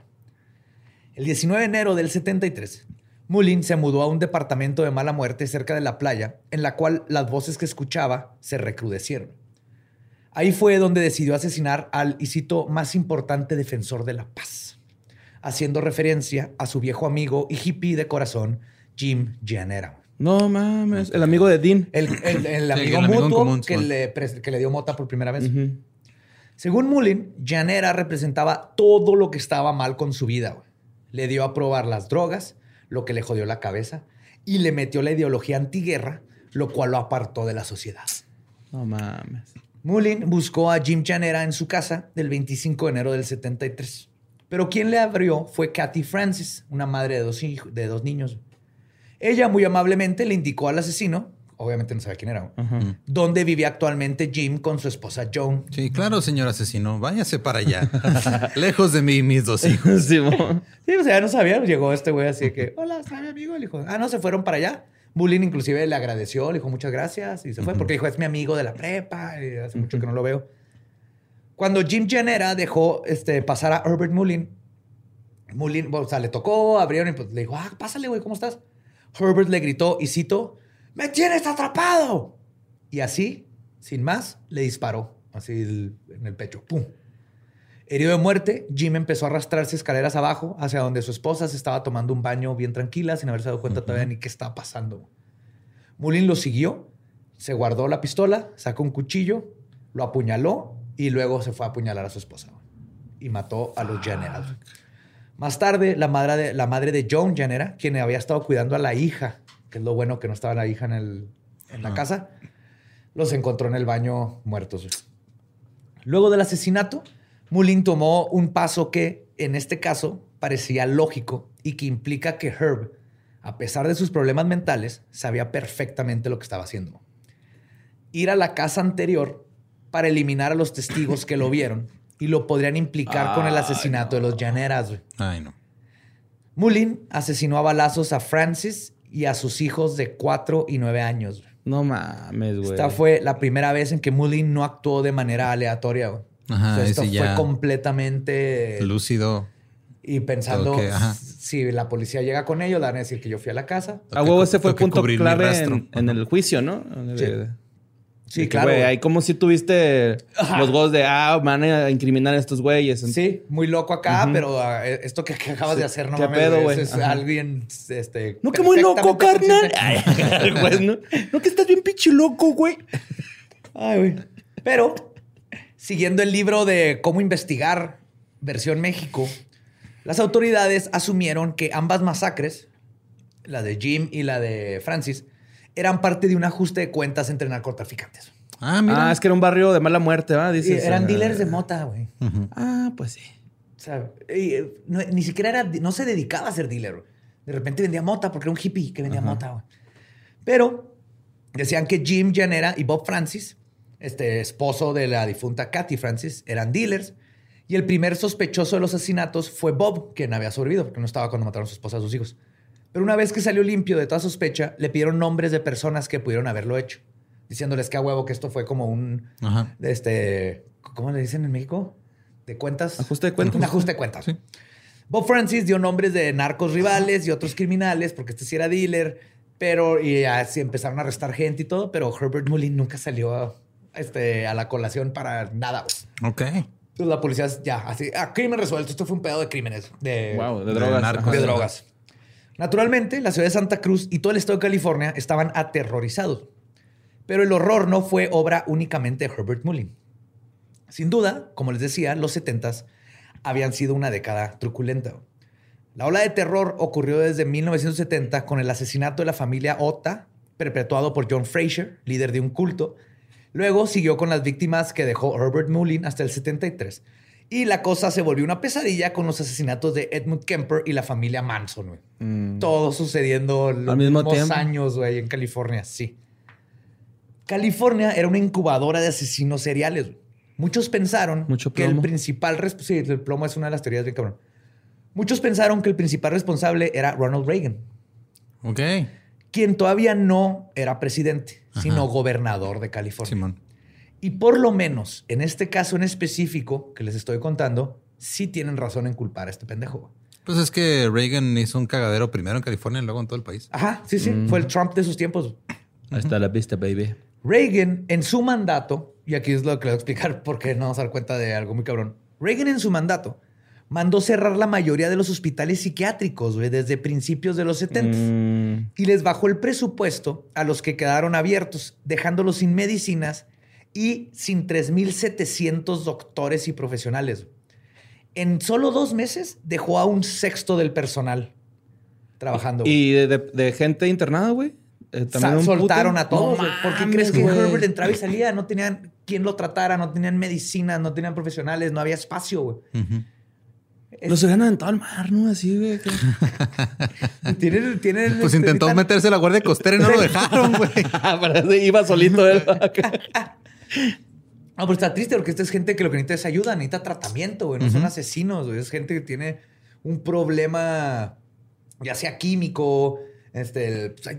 El 19 de enero del 73, Mullin se mudó a un departamento de mala muerte cerca de la playa, en la cual las voces que escuchaba se recrudecieron. Ahí fue donde decidió asesinar al, y cito, más importante defensor de la paz, haciendo referencia a su viejo amigo y hippie de corazón, Jim Gianera. No mames. El amigo de Dean. El, el- el amigo el amigo en mutuo común, que, le, que le dio mota por primera vez. Según Mullin, Janera representaba todo lo que estaba mal con su vida. Le dio a probar las drogas, lo que le jodió la cabeza, y le metió la ideología antiguerra, lo cual lo apartó de la sociedad. No mames. Mullin buscó a Jim Janera en su casa del 25 de enero del 73. Pero quien le abrió fue Kathy Francis, una madre de dos, hijos, de dos niños. Ella muy amablemente le indicó al asesino, obviamente no sabía quién era, Ajá. dónde vivía actualmente Jim con su esposa Joan. Sí, claro, señor asesino. Váyase para allá. Lejos de mí y mis dos hijos. Sí, o sea, ya no sabía. Llegó este güey así de que, hola, está mi amigo. Le dijo, ah, no, se fueron para allá. Mullin inclusive le agradeció, le dijo muchas gracias y se fue porque dijo, es mi amigo de la prepa y hace mucho que no lo veo. Cuando Jim Janera dejó este, pasar a Herbert Mullin, Mullin, o sea, le tocó, abrieron y pues le dijo, ah, pásale, güey, ¿cómo estás? Herbert le gritó y cito, ¡me tienes atrapado! Y así, sin más, le disparó, así el- en el pecho, ¡pum! Herido de muerte, Jim empezó a arrastrarse escaleras abajo hacia donde su esposa se estaba tomando un baño bien tranquila, sin haberse dado cuenta todavía ni qué estaba pasando. Mullin lo siguió, se guardó la pistola, sacó un cuchillo, lo apuñaló y luego se fue a apuñalar a su esposa. Y mató a los Janera. Más tarde, la madre, de, la madre de Joan Janera, quien había estado cuidando a la hija que es lo bueno que no estaba la hija en, el, en la casa, los encontró en el baño muertos. Luego del asesinato, Mullin tomó un paso que, en este caso, parecía lógico y que implica que Herb, a pesar de sus problemas mentales, sabía perfectamente lo que estaba haciendo. Ir a la casa anterior para eliminar a los testigos que lo vieron y lo podrían implicar con el asesinato de los Llaneras. Ay, no. Mullin asesinó a balazos a Francis y a sus hijos de 4 y 9 años. No mames, güey. Esta fue la primera vez en que Mullin no actuó de manera aleatoria. güey. Ajá, O sea, esto fue ya completamente lúcido. y pensando ajá. si la policía llega con ellos, le van a decir que yo fui a la casa. A huevo, ese fue que punto clave en, en el juicio, ¿no? Sí. Sí, claro. güey, ahí como si tuviste los gols de, ah, van a incriminar a estos güeyes. Sí, muy loco acá, pero ah, esto que, que acabas de hacer, no ¿Qué mames, pedo, güey? Es Ajá. alguien, este... No, que muy loco, carnal. consciente. Ay, güey, no, no, que estás bien pinche loco, güey. Ay, güey. Pero, siguiendo el libro de Cómo investigar, versión México, las autoridades asumieron que ambas masacres, la de Jim y la de Francis, eran parte de un ajuste de cuentas entre narcotraficantes. Ah, mira. Ah, es que era un barrio de mala muerte, ¿va? Y Dices. eran ah, dealers de mota, güey. Ah, pues sí. O sea, y, eh, no- ni siquiera era, no se dedicaba a ser dealer. güey. De repente vendía mota porque era un hippie que vendía mota. güey. Pero decían que Jim Janera y Bob Francis, este esposo de la difunta Kathy Francis, eran dealers. Y el primer sospechoso de los asesinatos fue Bob, quien había sobrevivido porque no estaba cuando mataron a su esposa y a sus hijos. Pero una vez que salió limpio de toda sospecha, le pidieron nombres de personas que pudieron haberlo hecho, diciéndoles que a huevo que esto fue como un Ajá. este, ¿cómo le dicen en México? De cuentas. Ajuste de cuentas. Un ajuste de cuentas. Sí. Bob Francis dio nombres de narcos rivales y otros criminales, porque este sí era dealer, pero y así empezaron a arrestar gente y todo, pero Herbert Mullin nunca salió a, este, a la colación para nada. Ok. Entonces la policía ya, así, ah, crimen resuelto. Esto fue un pedo de crímenes, de, Wow, de de drogas. narcos. de drogas. Naturalmente, la ciudad de Santa Cruz y todo el estado de California estaban aterrorizados. Pero el horror no fue obra únicamente de Herbert Mullin. Sin duda, como les decía, los 70s habían sido una década truculenta. La ola de terror ocurrió desde 1970 con el asesinato de la familia Ota, perpetuado por John Fraser, líder de un culto. Luego siguió con las víctimas que dejó Herbert Mullin hasta el 73. Y la cosa se volvió una pesadilla con los asesinatos de Edmund Kemper y la familia Manson, güey. Mm. Todo sucediendo los Al mismo mismos tiempo. años, güey, en California, sí. California era una incubadora de asesinos seriales. güey. Muchos pensaron Mucho que el principal... resp- Sí, el plomo es una de las teorías bien cabrón. Muchos pensaron que el principal responsable era Ronald Reagan, Ok. quien todavía no era presidente, Ajá. sino gobernador de California. Simón. Y por lo menos, en este caso en específico que les estoy contando, sí tienen razón en culpar a este pendejo. Pues es que Reagan hizo un cagadero primero en California y luego en todo el país. Ajá, sí, Mm. sí. Fue el Trump de sus tiempos. Ahí está la vista, baby. Reagan en su mandato, y aquí es lo que les voy a explicar porque no vamos a dar cuenta de algo muy cabrón. Reagan en su mandato mandó cerrar la mayoría de los hospitales psiquiátricos güey, desde principios de los 70 Mm, y les bajó el presupuesto a los que quedaron abiertos, dejándolos sin medicinas y sin 3.700 doctores y profesionales. En solo dos meses dejó a un sexto del personal trabajando. güey. y de, de- de gente internada, güey. Eh, también soltaron puto. a todos. No güey. ¿Por qué crees que güey. Herbert entraba y salía? No tenían quien lo tratara, no tenían medicinas, no tenían profesionales, no había espacio, güey. Ujú. Los habían aventado al mar, ¿no? Así, güey. Tienen, tienen, Pues este, intentó meterse la guardia costera y no lo dejaron, güey. Iba solito él. No, pero está triste porque esta es gente que lo que necesita es ayuda, necesita tratamiento, güey. No son asesinos, güey. Es gente que tiene un problema, ya sea químico, este, pues,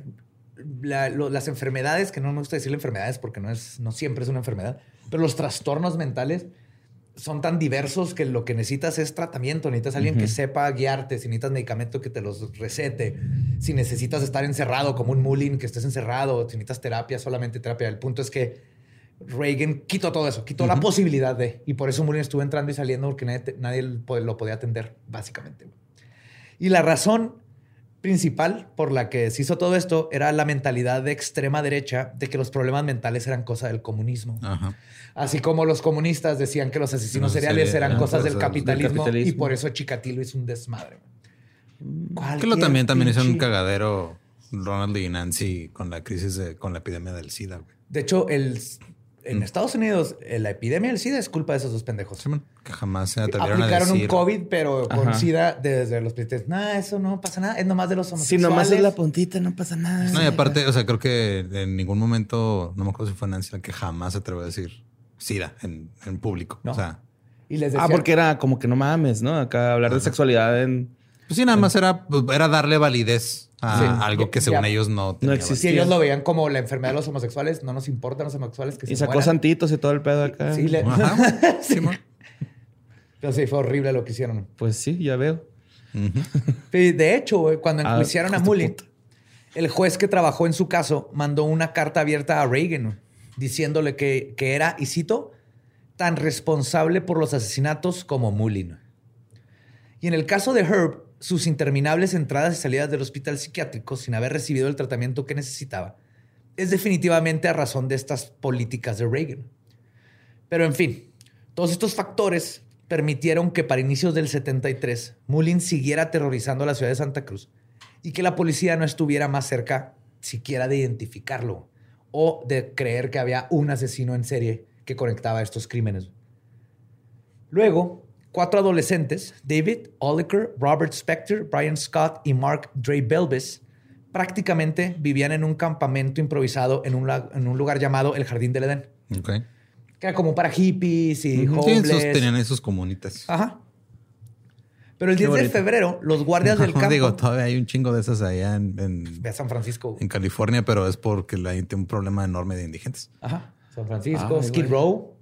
la- lo- las enfermedades, que no me gusta decirle enfermedades porque no, es, no siempre es una enfermedad, pero los trastornos mentales son tan diversos que lo que necesitas es tratamiento. Necesitas alguien que sepa guiarte. Si necesitas medicamento que te los recete. Si necesitas estar encerrado como un mulling, que estés encerrado. Si necesitas terapia, solamente terapia. El punto es que Reagan quitó todo eso, quitó la posibilidad de. Y por eso Mullin estuvo entrando y saliendo porque nadie, te- nadie lo podía atender, básicamente. Y la razón principal por la que se hizo todo esto era la mentalidad de extrema derecha de que los problemas mentales eran cosa del comunismo. Ajá. Así como los comunistas decían que los asesinos Los seriales eran eran cosas del cosas del capitalismo, y capitalismo. por eso Chikatilo hizo un desmadre. Que lo también, también hizo un pinche- cagadero Ronald y Nancy con la crisis de, con la epidemia del SIDA, güey. De hecho, el, en Mm. Estados Unidos, eh, la epidemia del SIDA es culpa de esos dos pendejos. Sí, man, que jamás se atrevieron a Aplicaron decir. un COVID, pero con Ajá. SIDA desde los presidentes. No, eso no pasa nada. Es nomás de los Si homosexuales. nomás es la puntita, no pasa nada. No, y aparte, o sea, creo que en ningún momento, no me acuerdo si fue Nancy la que jamás se atrevió a decir SIDA en, en público. No. O sea, Y les Ah, porque era como que no mames, ¿no? Acá hablar de sexualidad en... pues sí, nada más era, era darle validez a Sí. algo que según ya. ellos no existe. Si ellos lo veían como la enfermedad de los homosexuales, no nos importan los homosexuales que Y se sacó mueran. santitos y todo el pedo acá. Sí, le-. Ajá. Sí. Pero sí, fue horrible lo que hicieron. Pues sí, ya veo. Y De hecho, cuando Ah, enjuiciaron a puta. el juez que trabajó en su caso mandó una carta abierta a Reagan diciéndole que, que era, y cito, tan responsable por los asesinatos como Mullin. Y en el caso de Herb, sus interminables entradas y salidas del hospital psiquiátrico sin haber recibido el tratamiento que necesitaba, es definitivamente a razón de estas políticas de Reagan. Pero en fin, todos estos factores permitieron que para inicios del 73 Mullin siguiera aterrorizando a la ciudad de Santa Cruz y que la policía no estuviera más cerca siquiera de identificarlo o de creer que había un asesino en serie que conectaba estos crímenes. Luego, cuatro adolescentes, David, Oliker, Robert Spector, Brian Scott y Mark Dre Belbis, prácticamente vivían en un campamento improvisado en un, en un lugar llamado el Jardín del Edén, Ok. que era como para hippies y homeless. esos tenían esos comunitas. Ajá. Pero el 10 de febrero, los guardias del campo... Digo, todavía hay un chingo de esas allá en, en, San Francisco. en California, pero es porque la gente tiene un problema enorme de indigentes. Ajá. San Francisco, Ay, Skid. Row.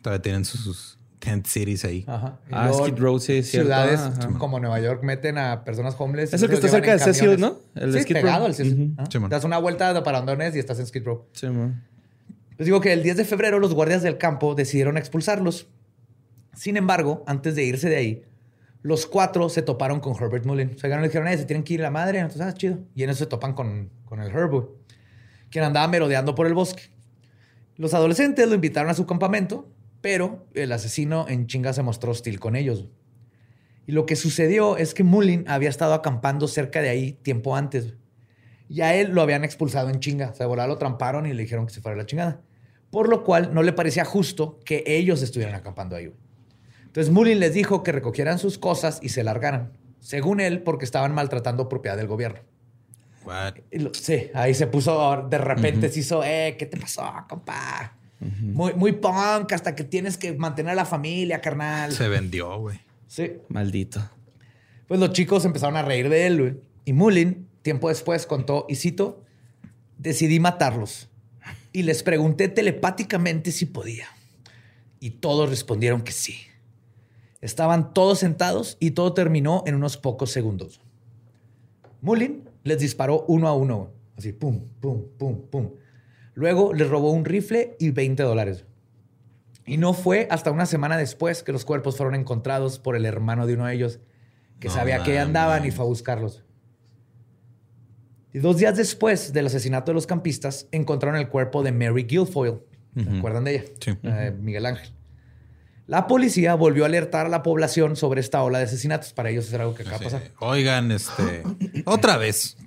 Todavía tienen sus, sus tent cities ahí. Ajá. Y Ah, Skid Row, sí, es cierto. Ciudades Ajá. como Nueva York meten a personas homeless. Es el que está cerca de Cecil. ¿no? El sí, Skid Row. pegado al Cecil. Sí, man. Das una vuelta de parandones y estás en Skid Row. Sí, man. Les digo que el 10 de febrero los guardias del campo decidieron expulsarlos. Sin embargo, antes de irse de ahí, los cuatro se toparon con Herbert Mullin. Se llegaron y le dijeron, "Eh, se tienen que ir a la madre. Entonces, ah, chido. Y en eso se topan con, con el Herbert, quien andaba merodeando por el bosque. Los adolescentes lo invitaron a su campamento, pero el asesino en chinga se mostró hostil con ellos. Y lo que sucedió es que Mullin había estado acampando cerca de ahí tiempo antes. Y a él lo habían expulsado en chinga. O sea, lo tramparon y le dijeron que se fuera a la chingada. Por lo cual no le parecía justo que ellos estuvieran acampando ahí. Entonces Mullin les dijo que recogieran sus cosas y se largaran. Según él, porque estaban maltratando propiedad del gobierno. What? Sí, ahí se puso, de repente se hizo, eh, ¿qué te pasó, compa? Muy, muy punk, hasta que tienes que mantener a la familia, carnal. Se vendió, güey. Sí. Maldito. Pues los chicos empezaron a reír de él, güey. Y Mullin, tiempo después, contó, y cito, decidí matarlos. Y les pregunté telepáticamente si podía. Y todos respondieron que sí. Estaban todos sentados y todo terminó en unos pocos segundos. Mullin les disparó uno a uno, así, pum, pum, pum, pum. Luego les robó un rifle y 20 dólares. Y no fue hasta una semana después que los cuerpos fueron encontrados por el hermano de uno de ellos, que No sabía que andaban y fue a buscarlos. Y dos días después del asesinato de los campistas, encontraron el cuerpo de Mary Guilfoyle. ¿Se Ujú. acuerdan de ella? Sí. Eh, Miguel Ángel. La policía volvió a alertar a la población sobre esta ola de asesinatos. Para ellos era algo que acaba de Sí. pasar. Oigan, este. otra vez.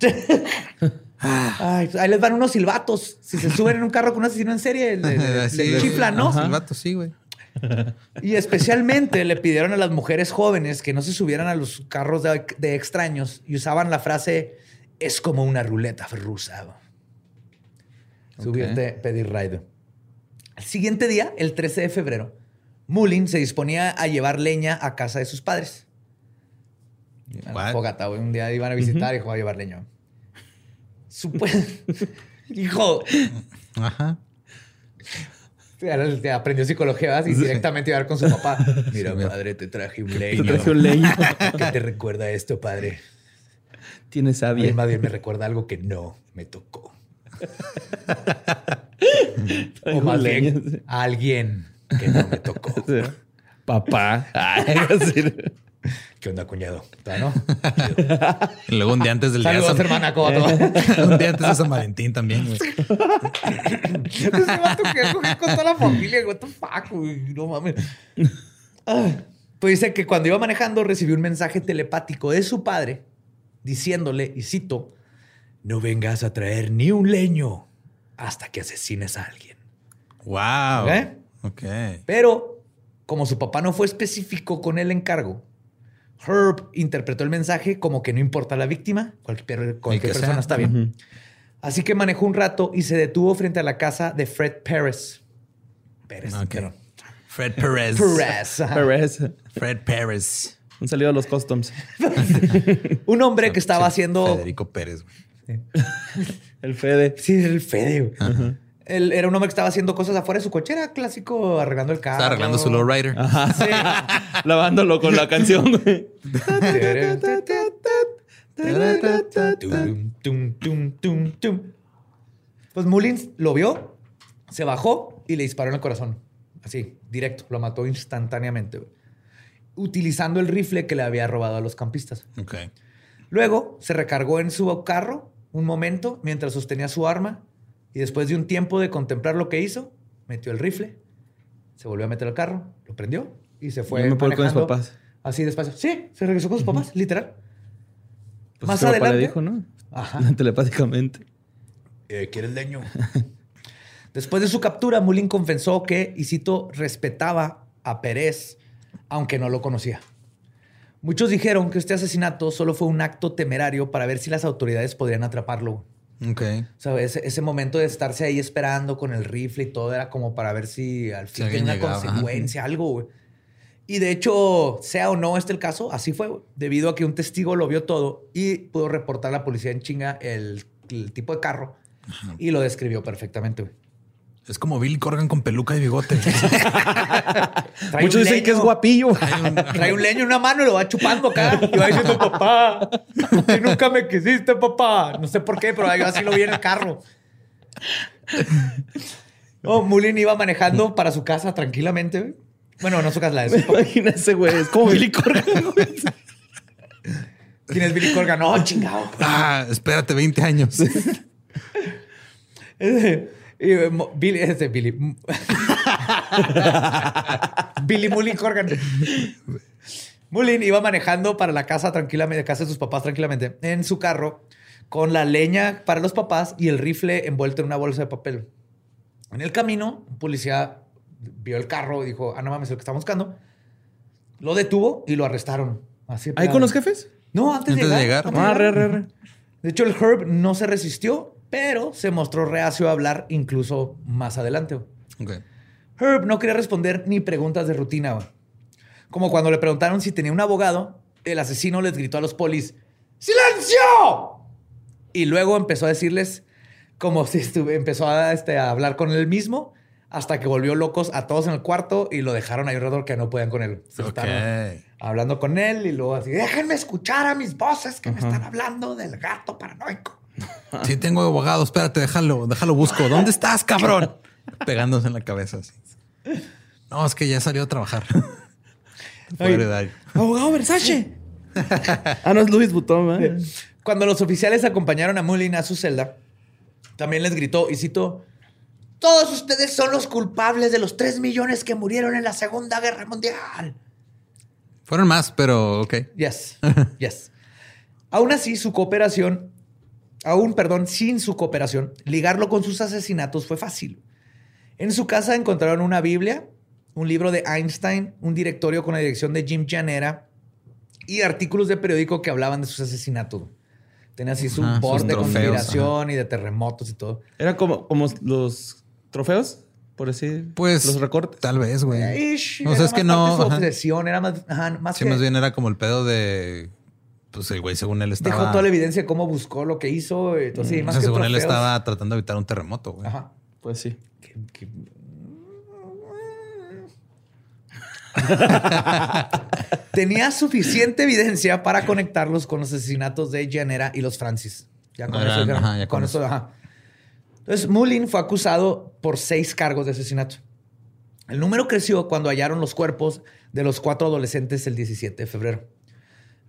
Ay, ahí les van unos silbatos. Si se suben en un carro con un asesino en serie, le, le- Sí, le chiflan, ¿no? El vato, sí, güey. Y especialmente le pidieron a las mujeres jóvenes que no se subieran a los carros de, de extraños y usaban la frase es como una ruleta rusa. Subirte, pedir ride. El siguiente día, el 13 de febrero, Mullin se disponía a llevar leña a casa de sus padres. Fogata, güey. Un día iban a visitar y voy a llevar leña. Hijo, Ajá. te aprendió psicología ¿verdad? y directamente iba a ver con su papá. Mira, Sí, padre, te traje un Te leño. traje un leño. ¿Qué te recuerda esto, padre? Tiene A mí sabia. más bien me recuerda algo que no me tocó. o más leña, bien, a alguien que no me tocó. Papá. Ay, así. ¿Qué onda, cuñado? ¿Está, no? Y luego un día antes del día San... hermana. ¿Cómo va un día antes de San Valentín también, güey. Vato que coger con toda la familia. What the fuck, güey? No mames. Pues dice que cuando iba manejando recibió un mensaje telepático de su padre diciéndole, y cito, no vengas a traer ni un leño hasta que asesines a alguien. Wow. ¿Eh? Ok. Pero, como su papá no fue específico con el encargo, Herb interpretó el mensaje como que no importa la víctima, cualquier, persona sea. está bien. Así que manejó un rato y se detuvo frente a la casa de Fred Pérez. Pérez, Ok. perdón. Fred Perez. Pérez. ajá. Perez. Fred Perez. Un saludo a los customs. Un hombre que estaba Sí, haciendo... Federico Pérez. güey. El Fede. Sí, el Fede. güey. Él era un hombre que estaba haciendo cosas afuera de su cochera, clásico, arreglando el carro. Está arreglando su lowrider. Ajá. Lavándolo con la canción, güey. Tum, tum, tum, tum, tum. Pues Mullins lo vio, se bajó y le disparó en el corazón. Así, directo. Lo mató instantáneamente. güey. Utilizando el rifle que le había robado a los campistas. Ok. Luego se recargó en su carro un momento mientras sostenía su arma y después de un tiempo de contemplar lo que hizo, metió el rifle, se volvió a meter al carro, lo prendió y se fue Yo me puedo ir con mis papás. Así despacio. Sí, se regresó con sus papás, literal. Pues Más su papá adelante. le dijo, ¿no? Ajá. Telepáticamente. Eh, ¿Quiere el leño? Después de su captura, Mulin confesó que, y cito, respetaba a Pérez, aunque no lo conocía. Muchos dijeron que este asesinato solo fue un acto temerario para ver si las autoridades podrían atraparlo. Ok. O sea, ese, ese momento de estarse ahí esperando con el rifle y todo era como para ver si al fin tenía una llegaba, ajá. consecuencia, algo, güey. Y de hecho, sea o no este el caso, así fue, güey. debido a que un testigo lo vio todo y pudo reportar a la policía en chinga el, el tipo de carro y lo describió perfectamente. güey. Es como Billy Corgan con peluca y bigote. Muchos dicen que es guapillo. Trae un leño en una mano y lo va chupando acá. Y va diciendo, papá, que nunca me quisiste, papá. No sé por qué, pero yo así lo vi en el carro. Oh, Mulin iba manejando para su casa tranquilamente. Bueno, no su casa, la de su papá. Imagínese, güey. Es como Billy Corgan, güey. ¿Quién es Billy Corgan? No, chingado. ah, espérate 20 años. Y, eh, Mo- Billy, este Billy. Billy Mulin Corgan. Mulin iba manejando para la casa tranquilamente, casa de sus papás tranquilamente, en su carro, con la leña para los papás y el rifle envuelto en una bolsa de papel. En el camino, un policía vio el carro y dijo, ah, no mames, el que estamos buscando. Lo detuvo y lo arrestaron. Así, ¿Ahí con los jefes? No, antes, Antes de de llegar. Ah, re, llegar. re, re. De hecho, el Herb no se resistió, pero se mostró reacio a hablar incluso más adelante. güey. Ok. Herb no quería responder ni preguntas de rutina. Como cuando le preguntaron si tenía un abogado, el asesino les gritó a los polis, ¡Silencio! Y luego empezó a decirles como si estuve, empezó a, este, a hablar con él mismo hasta que volvió locos a todos en el cuarto y lo dejaron ahí alrededor que no podían con él. Se hablando con él y luego así, déjenme escuchar a mis voces que me están hablando del gato paranoico. Sí, tengo abogado. Espérate, déjalo, déjalo busco. ¿Dónde estás, cabrón? Pegándose en la cabeza así. No, es que ya salió a trabajar. Fue Ay. heredario. Abogado Versace. ah, no es Luis Butón, ¿eh? Cuando los oficiales acompañaron a Mullin a su celda, también les gritó, y cito, todos ustedes son los culpables de los tres millones que murieron en la Segunda Guerra Mundial. Fueron más, pero ok. Yes, yes. Aún así, su cooperación, aún, perdón, sin su cooperación, ligarlo con sus asesinatos fue fácil. En su casa encontraron una Biblia, un libro de Einstein, un directorio con la dirección de Jim Janera y artículos de periódico que hablaban de sus asesinatos. Tenía así su Ajá, board sus de trofeos, conspiración y de terremotos y todo. Eran como, como los trofeos, por decir. Pues Los recortes. tal vez, güey. No, era sea, es que no. Su ajá. obsesión era más, ajá, más Sí, que más bien era como el pedo de. Pues el güey, según él estaba. dejó toda la evidencia de cómo buscó lo que hizo. Entonces, sí, o más sea, que según él estaba tratando de evitar un terremoto, güey. Ajá. Pues sí. Tenía suficiente evidencia para conectarlos con los asesinatos de Janera y los Francis. Ya con Eran- eso. ya- ajá, ya con con eso, ajá. Entonces, Mullin fue acusado por seis cargos de asesinato. El número creció cuando hallaron los cuerpos de los cuatro adolescentes el 17 de febrero.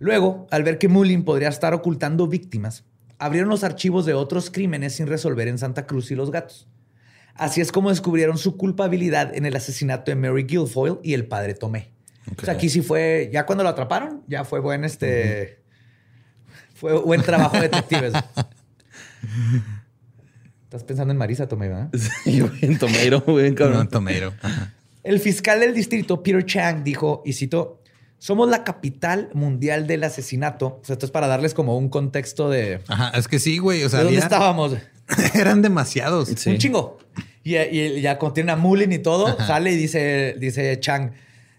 Luego, al ver que Mullin podría estar ocultando víctimas, abrieron los archivos de otros crímenes sin resolver en Santa Cruz y Los Gatos. Así es como descubrieron su culpabilidad en el asesinato de Mary Guilfoyle y el padre Tomé. O sea, aquí sí fue, ya cuando lo atraparon, ya fue buen este. Fue buen trabajo de detectives. Estás pensando en Marisa Tomei, ¿verdad? Sí, en Tomeiro, güey, cabrón. No, Tomeiro. Ajá. El fiscal del distrito, Peter Chang, dijo, y citó, somos la capital mundial del asesinato. O sea, esto es para darles como un contexto de, Ajá, es que sí, güey. O sea, de dónde estábamos. eran demasiados. Sí. Un chingo. Y, y ya contiene a Mullen y todo, sale y dice, dice Chang,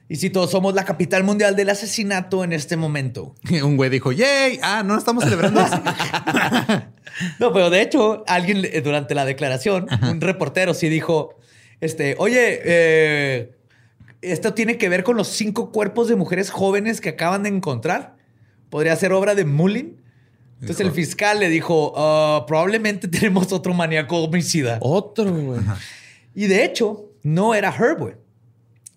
y cito, somos la capital mundial del asesinato en este momento. Un güey dijo, ¡yay! Ah, no estamos celebrando. No, pero de hecho, alguien durante la declaración, un reportero sí dijo, este, oye, eh, esto tiene que ver con los cinco cuerpos de mujeres jóvenes que acaban de encontrar. ¿Podría ser obra de Mullin? Entonces el fiscal le dijo, "Ah, probablemente tenemos otro maníaco homicida. Otro, güey. Y de hecho, no era Herb, güey.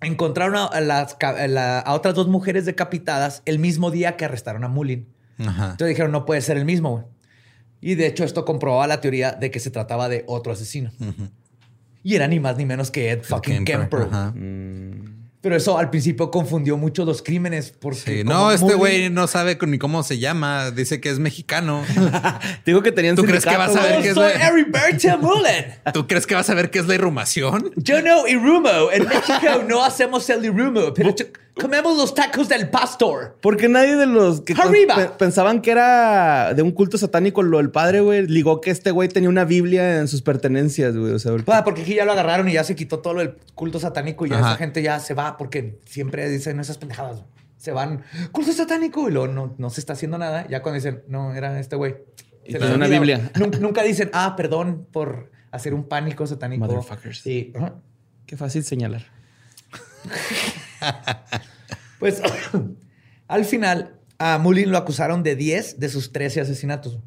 Encontraron a, a las, ca- a la- a otras dos mujeres decapitadas el mismo día que arrestaron a Mullin. Ajá. Entonces dijeron, no puede ser el mismo, güey. Y de hecho, esto comprobaba la teoría de que se trataba de otro asesino. Y era ni más ni menos que Ed fucking Kemper. Ajá. Pero eso al principio confundió mucho los crímenes. Porque Sí, no, este güey no sabe ni cómo se llama. Dice que es mexicano. Digo que tenían ¿Tú crees que vas a ver qué es soy la- Heriberto Mullen. ¿Tú crees que vas a ver qué es la irrumación? Yo no Irumo. En México no hacemos el Irumo, pero comemos los tacos del pastor. Porque nadie de los que Arriba. pensaban que era de un culto satánico lo del padre, güey, ligó que este güey tenía una Biblia en sus pertenencias, güey. O sea, porque- Ah, porque aquí ya lo agarraron y ya se quitó todo lo del culto satánico y ya Ajá. esa gente ya se va porque siempre dicen esas pendejadas. Se van, culto satánico y luego no, no se está haciendo nada. Ya cuando dicen, no, era este güey. Se les una. Biblia. Nun- Nunca dicen, ah, perdón por hacer un pánico satánico. Motherfuckers. Sí. Qué fácil señalar. Pues al final, a Mullin lo acusaron de 10 de sus 13 asesinatos.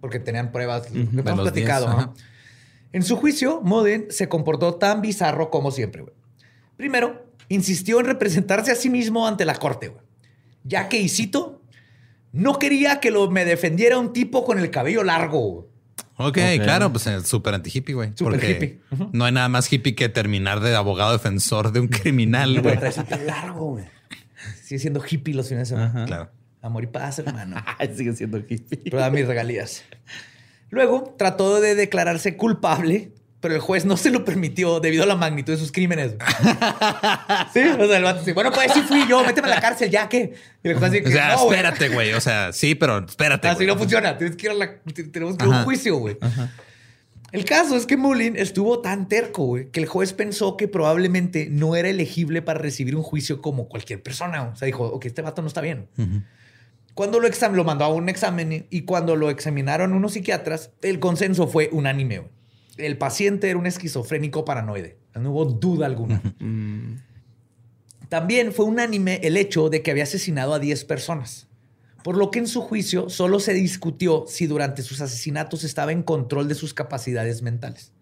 Porque tenían pruebas. Lo que De hemos platicado. 10, ajá. ajá. En su juicio, Mullin se comportó tan bizarro como siempre. Primero, insistió en representarse a sí mismo ante la corte. Ya que, y cito, no quería que lo, me defendiera un tipo con el cabello largo. güey. Ok, Ok. claro, pues es súper anti-hippie, güey. Súper Porque hippie. No hay nada más hippie que terminar de abogado defensor de un criminal, güey. largo, güey. Sigue siendo hippie los fines de semana. Claro. Amor y paz, hermano. Sigue siendo hippie. pero da mis regalías. Luego trató de declararse culpable, pero el juez no se lo permitió debido a la magnitud de sus crímenes. sí, o sea, el vato dice, bueno, pues sí fui yo, méteme a la cárcel, ya que. Y el juez dice, O sea, no, espérate, güey. O sea, sí, pero espérate. así no funciona. Tienes que ir a la, tenemos que ir a un juicio, güey. El caso es que Mullin estuvo tan terco, güey, que el juez pensó que probablemente no era elegible para recibir un juicio como cualquier persona. O sea, dijo, ok, este vato no está bien. Cuando lo, exam lo mandó a un examen y cuando lo examinaron unos psiquiatras, el consenso fue unánime. güey. El paciente era un esquizofrénico paranoide. No hubo duda alguna. También fue unánime el hecho de que había asesinado a 10 personas. Por lo que en su juicio solo se discutió si durante sus asesinatos estaba en control de sus capacidades mentales.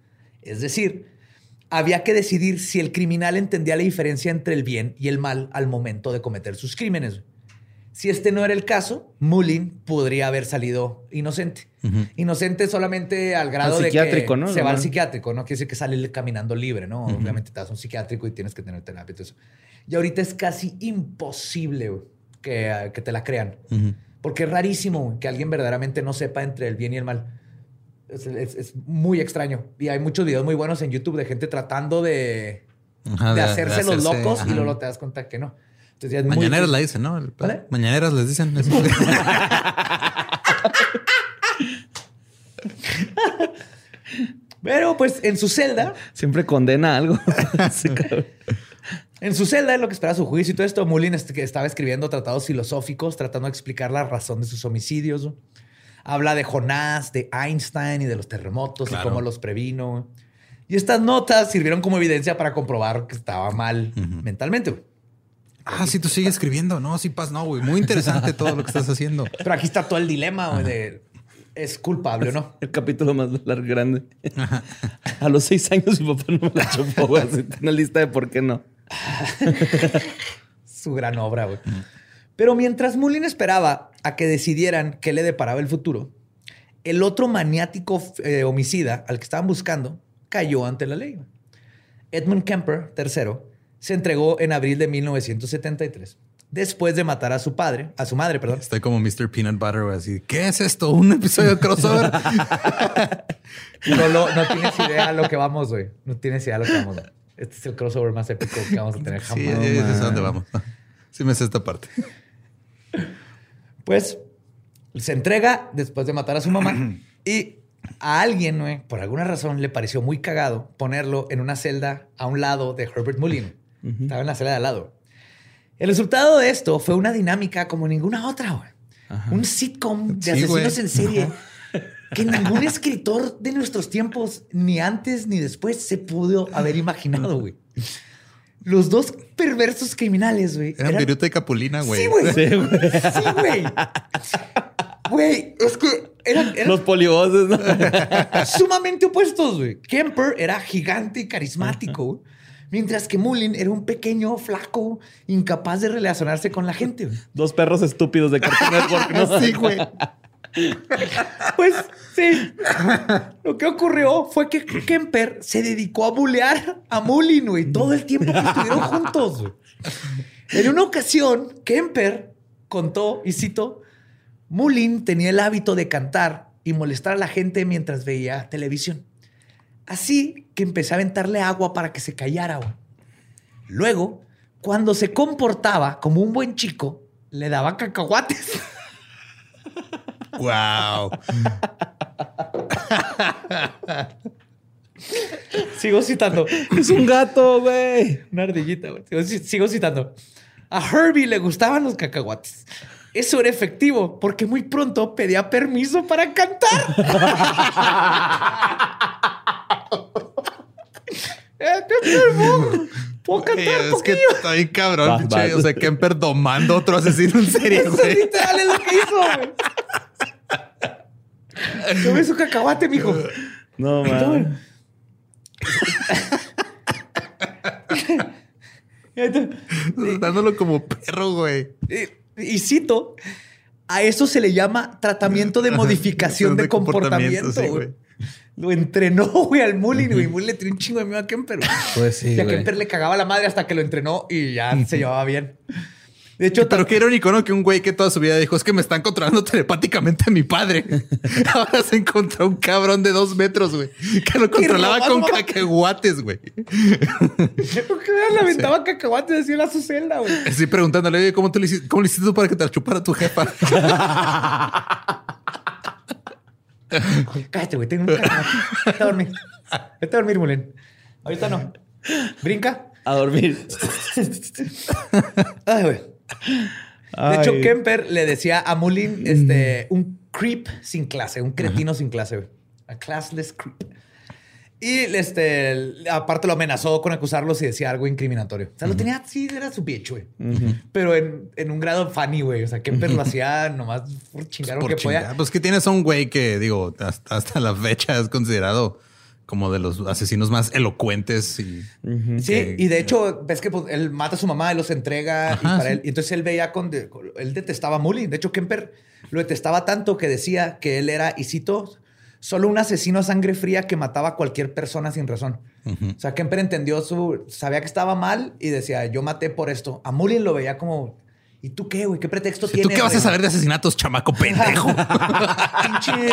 Es decir, había que decidir si el criminal entendía la diferencia entre el bien y el mal al momento de cometer sus crímenes. Si este no era el caso, Mullin podría haber salido inocente. Inocente solamente al grado Al de que ¿no? se va al psiquiátrico, no quiere decir que sale caminando libre, ¿no? Obviamente te das un psiquiátrico y tienes que tener terapia y todo eso. Y ahorita es casi imposible que, que te la crean. Porque es rarísimo que alguien verdaderamente no sepa entre el bien y el mal. Es, es- es muy extraño. Y hay muchos videos muy buenos en YouTube de gente tratando de, Ajá, de hacerse los hacerse- locos ajá. y luego te das cuenta que no. Entonces ya es muy Mañaneras la dicen, ¿no? El- ¿Vale? Mañaneras les dicen. Pero pues en su celda, Siempre condena algo. Sí, en su celda, en lo que espera su juicio y todo esto, Mullin estaba escribiendo tratados filosóficos, tratando de explicar la razón de sus homicidios. Habla de Jonás, de Einstein y de los terremotos Claro. y cómo los previno. Y estas notas sirvieron como evidencia para comprobar que estaba mal mentalmente. Ah, sí, tú sigues escribiendo. No, sí, paz, no, güey. Muy interesante todo lo que estás haciendo. Pero aquí está todo el dilema güey, de es culpable o no. El capítulo más largo, grande. A los seis años mi papá no me la chupó, güey. Así, Una lista de por qué no. su gran obra, güey. Pero mientras Mullin esperaba a que decidieran qué le deparaba el futuro, el otro maniático eh, homicida al que estaban buscando cayó ante la ley. Edmund Kemper III se entregó en abril de 1973 después de matar a su padre, a su madre, perdón. Estoy como Mr. Peanut Butter, güey, así. ¿Qué es esto? ¿Un episodio de crossover? no, tienes idea a lo que vamos, güey. No tienes idea lo que vamos. Este es el crossover más épico que vamos a tener jamás. sí, sé a dónde vamos. Sí me sé esta parte. Pues se entrega después de matar a su mamá y a alguien, güey, por alguna razón, le pareció muy cagado ponerlo en una celda a un lado de Herbert Mullin. Estaba en la celda de al lado. El resultado de esto fue una dinámica como ninguna otra, güey. Un sitcom de Sí, asesinos güey. en serie que ningún escritor de nuestros tiempos, ni antes ni después, se pudo haber imaginado, güey. Los dos perversos criminales, güey. Eran eran- Viruta y Capulina, güey. Sí, güey. Sí, güey. Sí, güey. Güey, es que eran, eran Los polivoces, ¿no? sumamente opuestos, güey. Kemper era gigante y carismático, güey, mientras que Mullin era un pequeño, flaco, incapaz de relacionarse con la gente. güey. Dos perros estúpidos de Cartoon Network, ¿no? Sí, güey. Pues sí. Lo que ocurrió fue que Kemper se dedicó a bulear a Mullin, güey, todo el tiempo que estuvieron juntos. güey. En una ocasión, Kemper contó, y cito, Mullin tenía el hábito de cantar y molestar a la gente mientras veía televisión. Así que empecé a aventarle agua para que se callara. güey. Luego, cuando se comportaba como un buen chico, le daba cacahuates. Wow. Sigo citando. Es un gato, güey. Una ardillita, güey. Sigo, sigo citando. A Herbie le gustaban los cacahuates. Eso era efectivo porque muy pronto pedía permiso para cantar. Eh, ¿qué tal, ¿Puedo cantar es que está bien cabrón, Va, va. O sea, Kemper domando a otro asesino en serie, Eso güey. literal es lo que hizo, güey. Tome su cacahuate, mijo. No, man. Dándolo como perro, güey. Y, y cito, a eso se le llama tratamiento de modificación de, De comportamiento, comportamiento, sí, güey. Lo entrenó, güey, al Mullin, güey. Mullin le tiró un chingo de miedo a Kemper. güey. Pues sí, y a. Kemper le cagaba la madre hasta que lo entrenó y ya se llevaba bien. De hecho, Pero qué irónico, ¿no? Que un güey que toda su vida dijo, es que me están controlando telepáticamente a mi padre. Ahora se encontró un cabrón de dos metros, güey. Que lo controlaba con cacahuates, güey. ¿por qué le aventaba cacahuates así a su celda, güey? Estoy preguntándole, oye, ¿cómo, tú le hiciste, ¿cómo le hiciste tú para que te la chupara tu jefa? Cállate, güey, tengo un. Vete a dormir. Vete a dormir, Mullin. Ahorita no. Brinca. A dormir. Ay, güey. De hecho, Kemper le decía a Mullin este, un creep sin clase, un cretino sin clase, güey. A classless creep. Y este, aparte lo amenazó con acusarlo si decía algo incriminatorio. O sea, lo tenía así, era su bitch, güey. Pero en, en un grado funny, güey. O sea, Kemper lo hacía nomás por chingar lo Por que podía. Pues que tienes a un güey que, digo, hasta, hasta la fecha es considerado como de los asesinos más elocuentes y... Sí, que- y de hecho, ves que pues, él mata a su mamá y los entrega. y, para sí. él, y entonces él veía con, de- con- Él detestaba a Mullin. De hecho, Kemper lo detestaba tanto que decía que él era, y cito, solo un asesino a sangre fría que mataba a cualquier persona sin razón. O sea, Kemper entendió su. Sabía que estaba mal y decía, yo maté por esto. A Mullin lo veía como. ¿Y tú qué, güey? ¿Qué pretexto ¿Tú tienes? qué vas a saber de asesinatos, chamaco pendejo? pinche,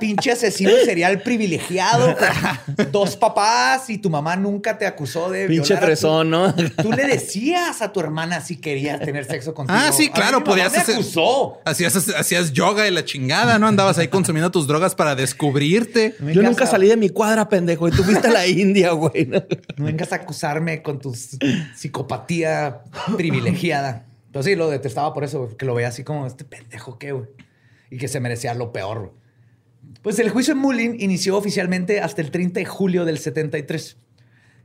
pinche asesino serial privilegiado con dos papás y tu mamá nunca te acusó de Pinche violar a tu- fresón, ¿no? Tú le decías a tu hermana si querías tener sexo contigo. Ah, sí, claro, mi mamá podías me hacer- acusó. Hacías, hacías yoga y la chingada, ¿no? Andabas ahí consumiendo tus drogas para descubrirte. No Yo nunca a- salí de mi cuadra, pendejo. Y tú fuiste a la India, güey. ¿no? No vengas a acusarme con tu psicopatía privilegiada. Pero sí, lo detestaba por eso, güey, que lo veía así como este pendejo qué, güey. Y que se merecía lo peor. güey. Pues el juicio en Mullin inició oficialmente hasta el 30 de julio del 73.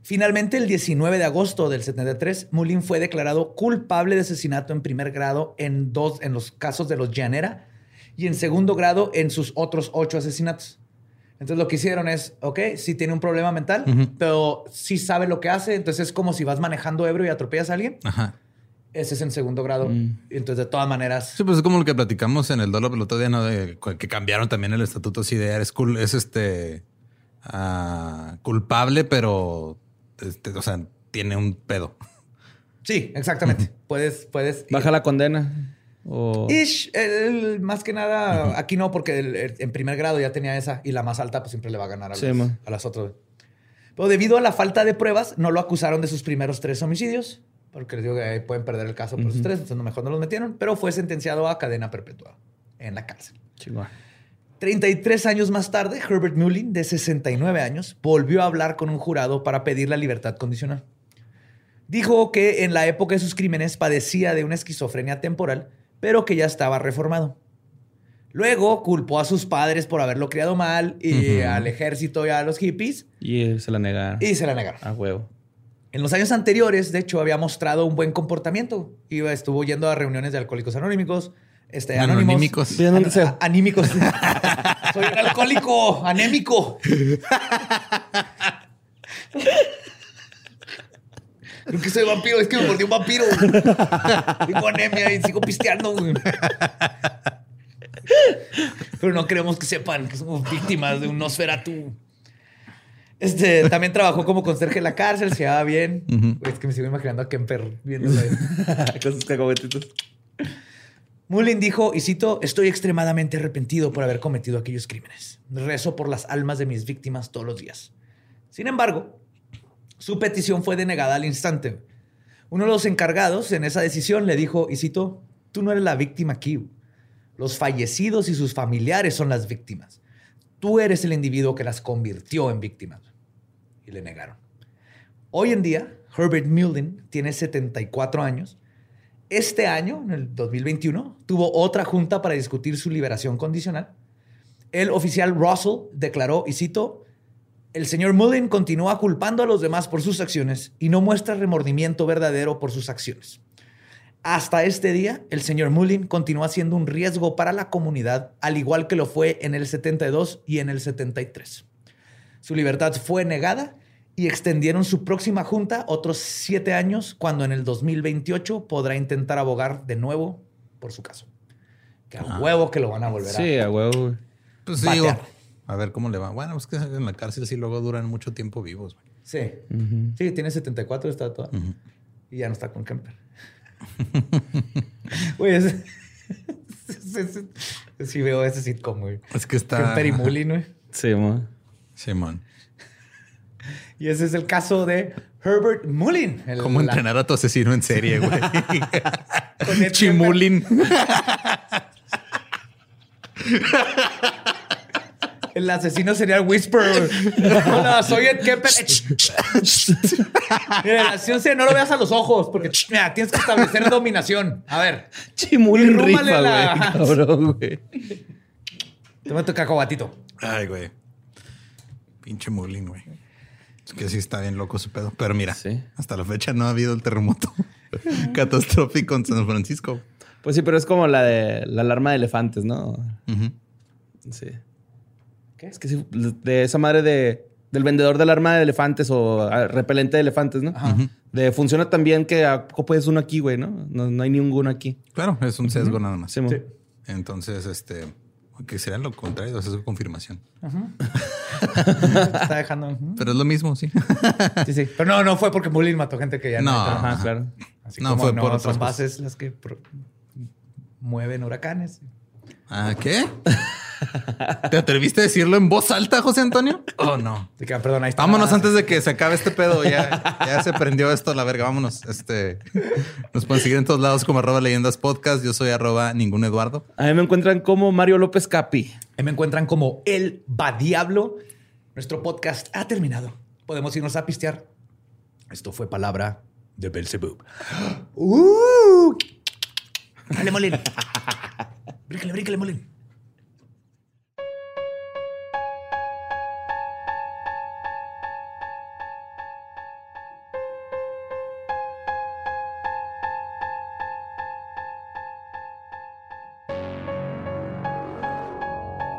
Finalmente, el 19 de agosto del 73, Mullin fue declarado culpable de asesinato en primer grado en dos, en los casos de los Llanera y en segundo grado en sus otros ocho asesinatos. Entonces lo que hicieron es, ok, sí tiene un problema mental, pero sí sabe lo que hace. Entonces es como si vas manejando ebrio y atropellas a alguien. Ajá. Ese es en segundo grado. Entonces, de todas maneras, Sí, pues es como lo que platicamos en el Dolo el otro día, ¿no? De que cambiaron también el estatuto así de eres cul- es este ah, culpable, pero este, o sea, tiene un pedo. Sí, exactamente. Puedes, puedes. Baja la condena. O... Ish, el- más que nada, aquí no, porque el- el- en primer grado ya tenía esa y la más alta pues siempre le va a ganar a, Sí, los- a las otras. Pero debido a la falta de pruebas, no lo acusaron de sus primeros tres homicidios, porque les digo que ahí pueden perder el caso por sus tres, entonces mejor no los metieron, pero fue sentenciado a cadena perpetua en la cárcel. Chingón. 33 años más tarde, Herbert Mullin, de 69 años, volvió a hablar con un jurado para pedir la libertad condicional. Dijo que en la época de sus crímenes padecía de una esquizofrenia temporal, pero que ya estaba reformado. Luego culpó a sus padres por haberlo criado mal y Ujú. al ejército y a los hippies Y se la negaron. y se la negaron. A huevo. En los años anteriores, de hecho, había mostrado un buen comportamiento. Iba, estuvo yendo a reuniones de alcohólicos anónimos, este, anónimos. anímicos. Sea. Anímicos. Soy un alcohólico, anémico. Creo que soy vampiro, es que me mordió un vampiro. Tengo anemia y sigo pisteando. Pero no queremos que sepan que somos víctimas de un Nosferatu. Este, también trabajó como conserje en la cárcel, se llevaba bien. Es que me sigo imaginando a Kemper viéndolo ahí. Con sus cacahuetitos. Mullin dijo, y cito, estoy extremadamente arrepentido por haber cometido aquellos crímenes. Rezo por las almas de mis víctimas todos los días. Sin embargo, su petición fue denegada al instante. Uno de los encargados en esa decisión le dijo, y cito, tú no eres la víctima aquí. Los fallecidos y sus familiares son las víctimas. Tú eres el individuo que las convirtió en víctimas. Y le negaron. Hoy en día, Herbert Mullin tiene 74 años. Este año, en el 2021, tuvo otra junta para discutir su liberación condicional. El oficial Russell declaró, y cito, el señor Mullin continúa culpando a los demás por sus acciones y no muestra remordimiento verdadero por sus acciones. Hasta este día, el señor Mullin continúa siendo un riesgo para la comunidad, al igual que lo fue en el 72 y en el 73. Su libertad fue negada y extendieron su próxima junta otros siete años, cuando en el 2028 podrá intentar abogar de nuevo por su caso. Que a huevo que lo van a volver a... Sí, a huevo. güey. Pues sí, digo, a ver cómo le va. Bueno, es que en la cárcel sí luego duran mucho tiempo vivos. güey. Sí. Sí, tiene 74, está toda. Y ya no está con Kemper. Güey, es- sí veo ese sitcom, güey. Es que está. Kemper y Mullin, güey. Sí, mo. Simón. Y ese es el caso de Herbert Mullin. el- ¿Cómo la- entrenar a tu asesino en serie, güey? Chimulin. El asesino sería el Whisper. Hola, soy Ed Kemper. Mira, no lo veas a los ojos, porque mira, tienes que establecer dominación. A ver, Chimulin rifa, la- güey. Cabrón, güey. toma tu cacahuatito. Ay, güey. Pinche Mulin, güey. Es que sí está bien loco su pedo. Pero mira, Sí. hasta la fecha no ha habido el terremoto catastrófico en San Francisco. Pues sí, pero es como la de la alarma de elefantes, ¿no? Sí. ¿Qué? Es que sí, de esa madre de, del vendedor de alarma de elefantes o ah, repelente de elefantes, ¿no? De funciona tan bien que a poco puedes uno aquí, güey, ¿no? ¿no? no hay ninguno aquí. Claro, es un sesgo nada más. Sí. Sí. Entonces, este, que sería lo contrario, es su confirmación. Está dejando. Pero es lo mismo, sí. Sí, sí. Pero no, no fue porque Mullin mató gente que ya no. Ajá, Ajá. claro. Así No, como fue no por otras bases las que mueven huracanes. ¿Ah, qué? ¿Te atreviste a decirlo en voz alta, José Antonio? Oh, no. Que, perdón, ahí está. Vámonos nada antes de que se acabe este pedo. Ya, ya se prendió esto a la verga. Vámonos. Este, nos pueden seguir en todos lados como arroba leyendas podcast. Yo soy arroba ningún Eduardo. A mí me encuentran como Mario López Capi. Ahí me encuentran como El Va Diablo. Nuestro podcast ha terminado. Podemos irnos a pistear. Esto fue palabra de Belzebub. ¡Uh! Dale, Molin. brícale, brícale, Molin.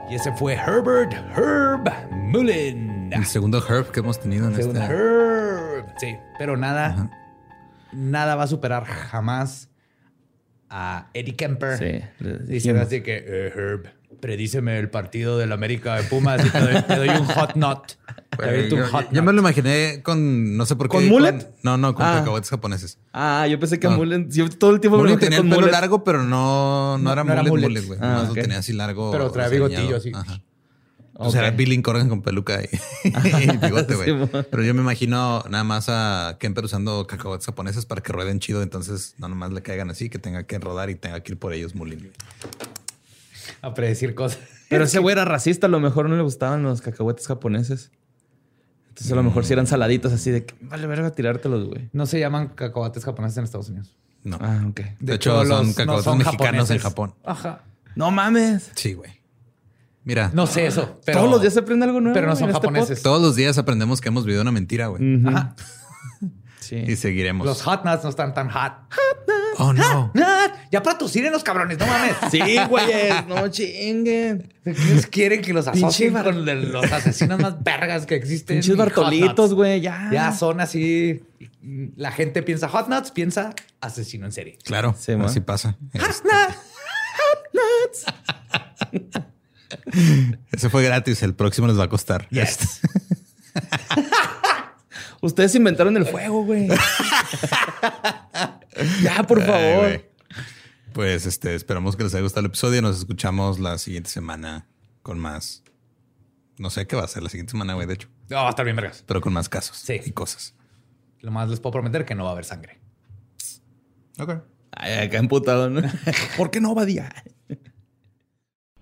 Y ese fue Herbert Herb Mullin. El segundo Herb que hemos tenido en Según este. Herb. Sí, pero nada, nada va a superar jamás a Eddie Kemper. Sí, le Dice dijimos. así que, "Eh, Herb, predíceme el partido del América de Pumas y te doy, te doy un hot knot. Güey, yo, yo me lo imaginé con, no sé por qué. ¿Con mullet? no, no, con Ah. cacahuetes japoneses. Ah, yo pensé que No. mullet. Yo todo el tiempo me lo Mullet tenía el con pelo mullet. largo, pero no, no, No- era no mullet, mullet. mullet, güey. Ah, Nomás ok. lo tenía así largo. Pero traía desgreñado. bigotillo así. Ajá. O sea, era Billy Corgan con peluca y, y bigote, güey. Sí. Pero yo me imagino nada más a Kemper usando cacahuetes japoneses para que rueden chido. Entonces, no nomás le caigan así, que tenga que rodar y tenga que ir por ellos mulling. A predecir cosas. Pero ese güey era racista, a lo mejor no le gustaban los cacahuetes japoneses. Entonces a lo mejor si eran saladitos así de que vale verga tirártelos, güey. No se llaman cacahuates japoneses en Estados Unidos. No. Ah, ok. de, hecho, son cacahuetes mexicanos en Japón. Ajá. No mames. Sí, güey. Mira, No sé eso. Pero, Todos los días se aprende algo nuevo. pero no son este japoneses. todos los días aprendemos que hemos vivido una mentira, güey. Ajá. Sí. Y seguiremos. Los hot nuts no están tan hot. Oh, no. Ya para tus los cabrones, no mames. Sí, güeyes. No chinguen. Ellos quieren que los asocien con los asesinos más vergas que existen. Pinches hot Bartolitos, nuts. güey. Ya. Ya son así. La gente piensa hot nuts, piensa asesino en serie. Claro, Sí, así pasa. Este- Ese fue gratis. El próximo les va a costar. Yes. Ustedes inventaron el fuego, güey. ya, por Ay, favor. Pues este, esperamos que les haya gustado el episodio. Nos escuchamos la siguiente semana con más. No sé qué va a ser la siguiente semana, güey, de hecho, No, va a estar bien vergas. pero con más casos Sí. y cosas. Lo más les puedo prometer que no va a haber sangre. Ok. Ay, acá emputado, ¿no? ¿Por qué no, Badía?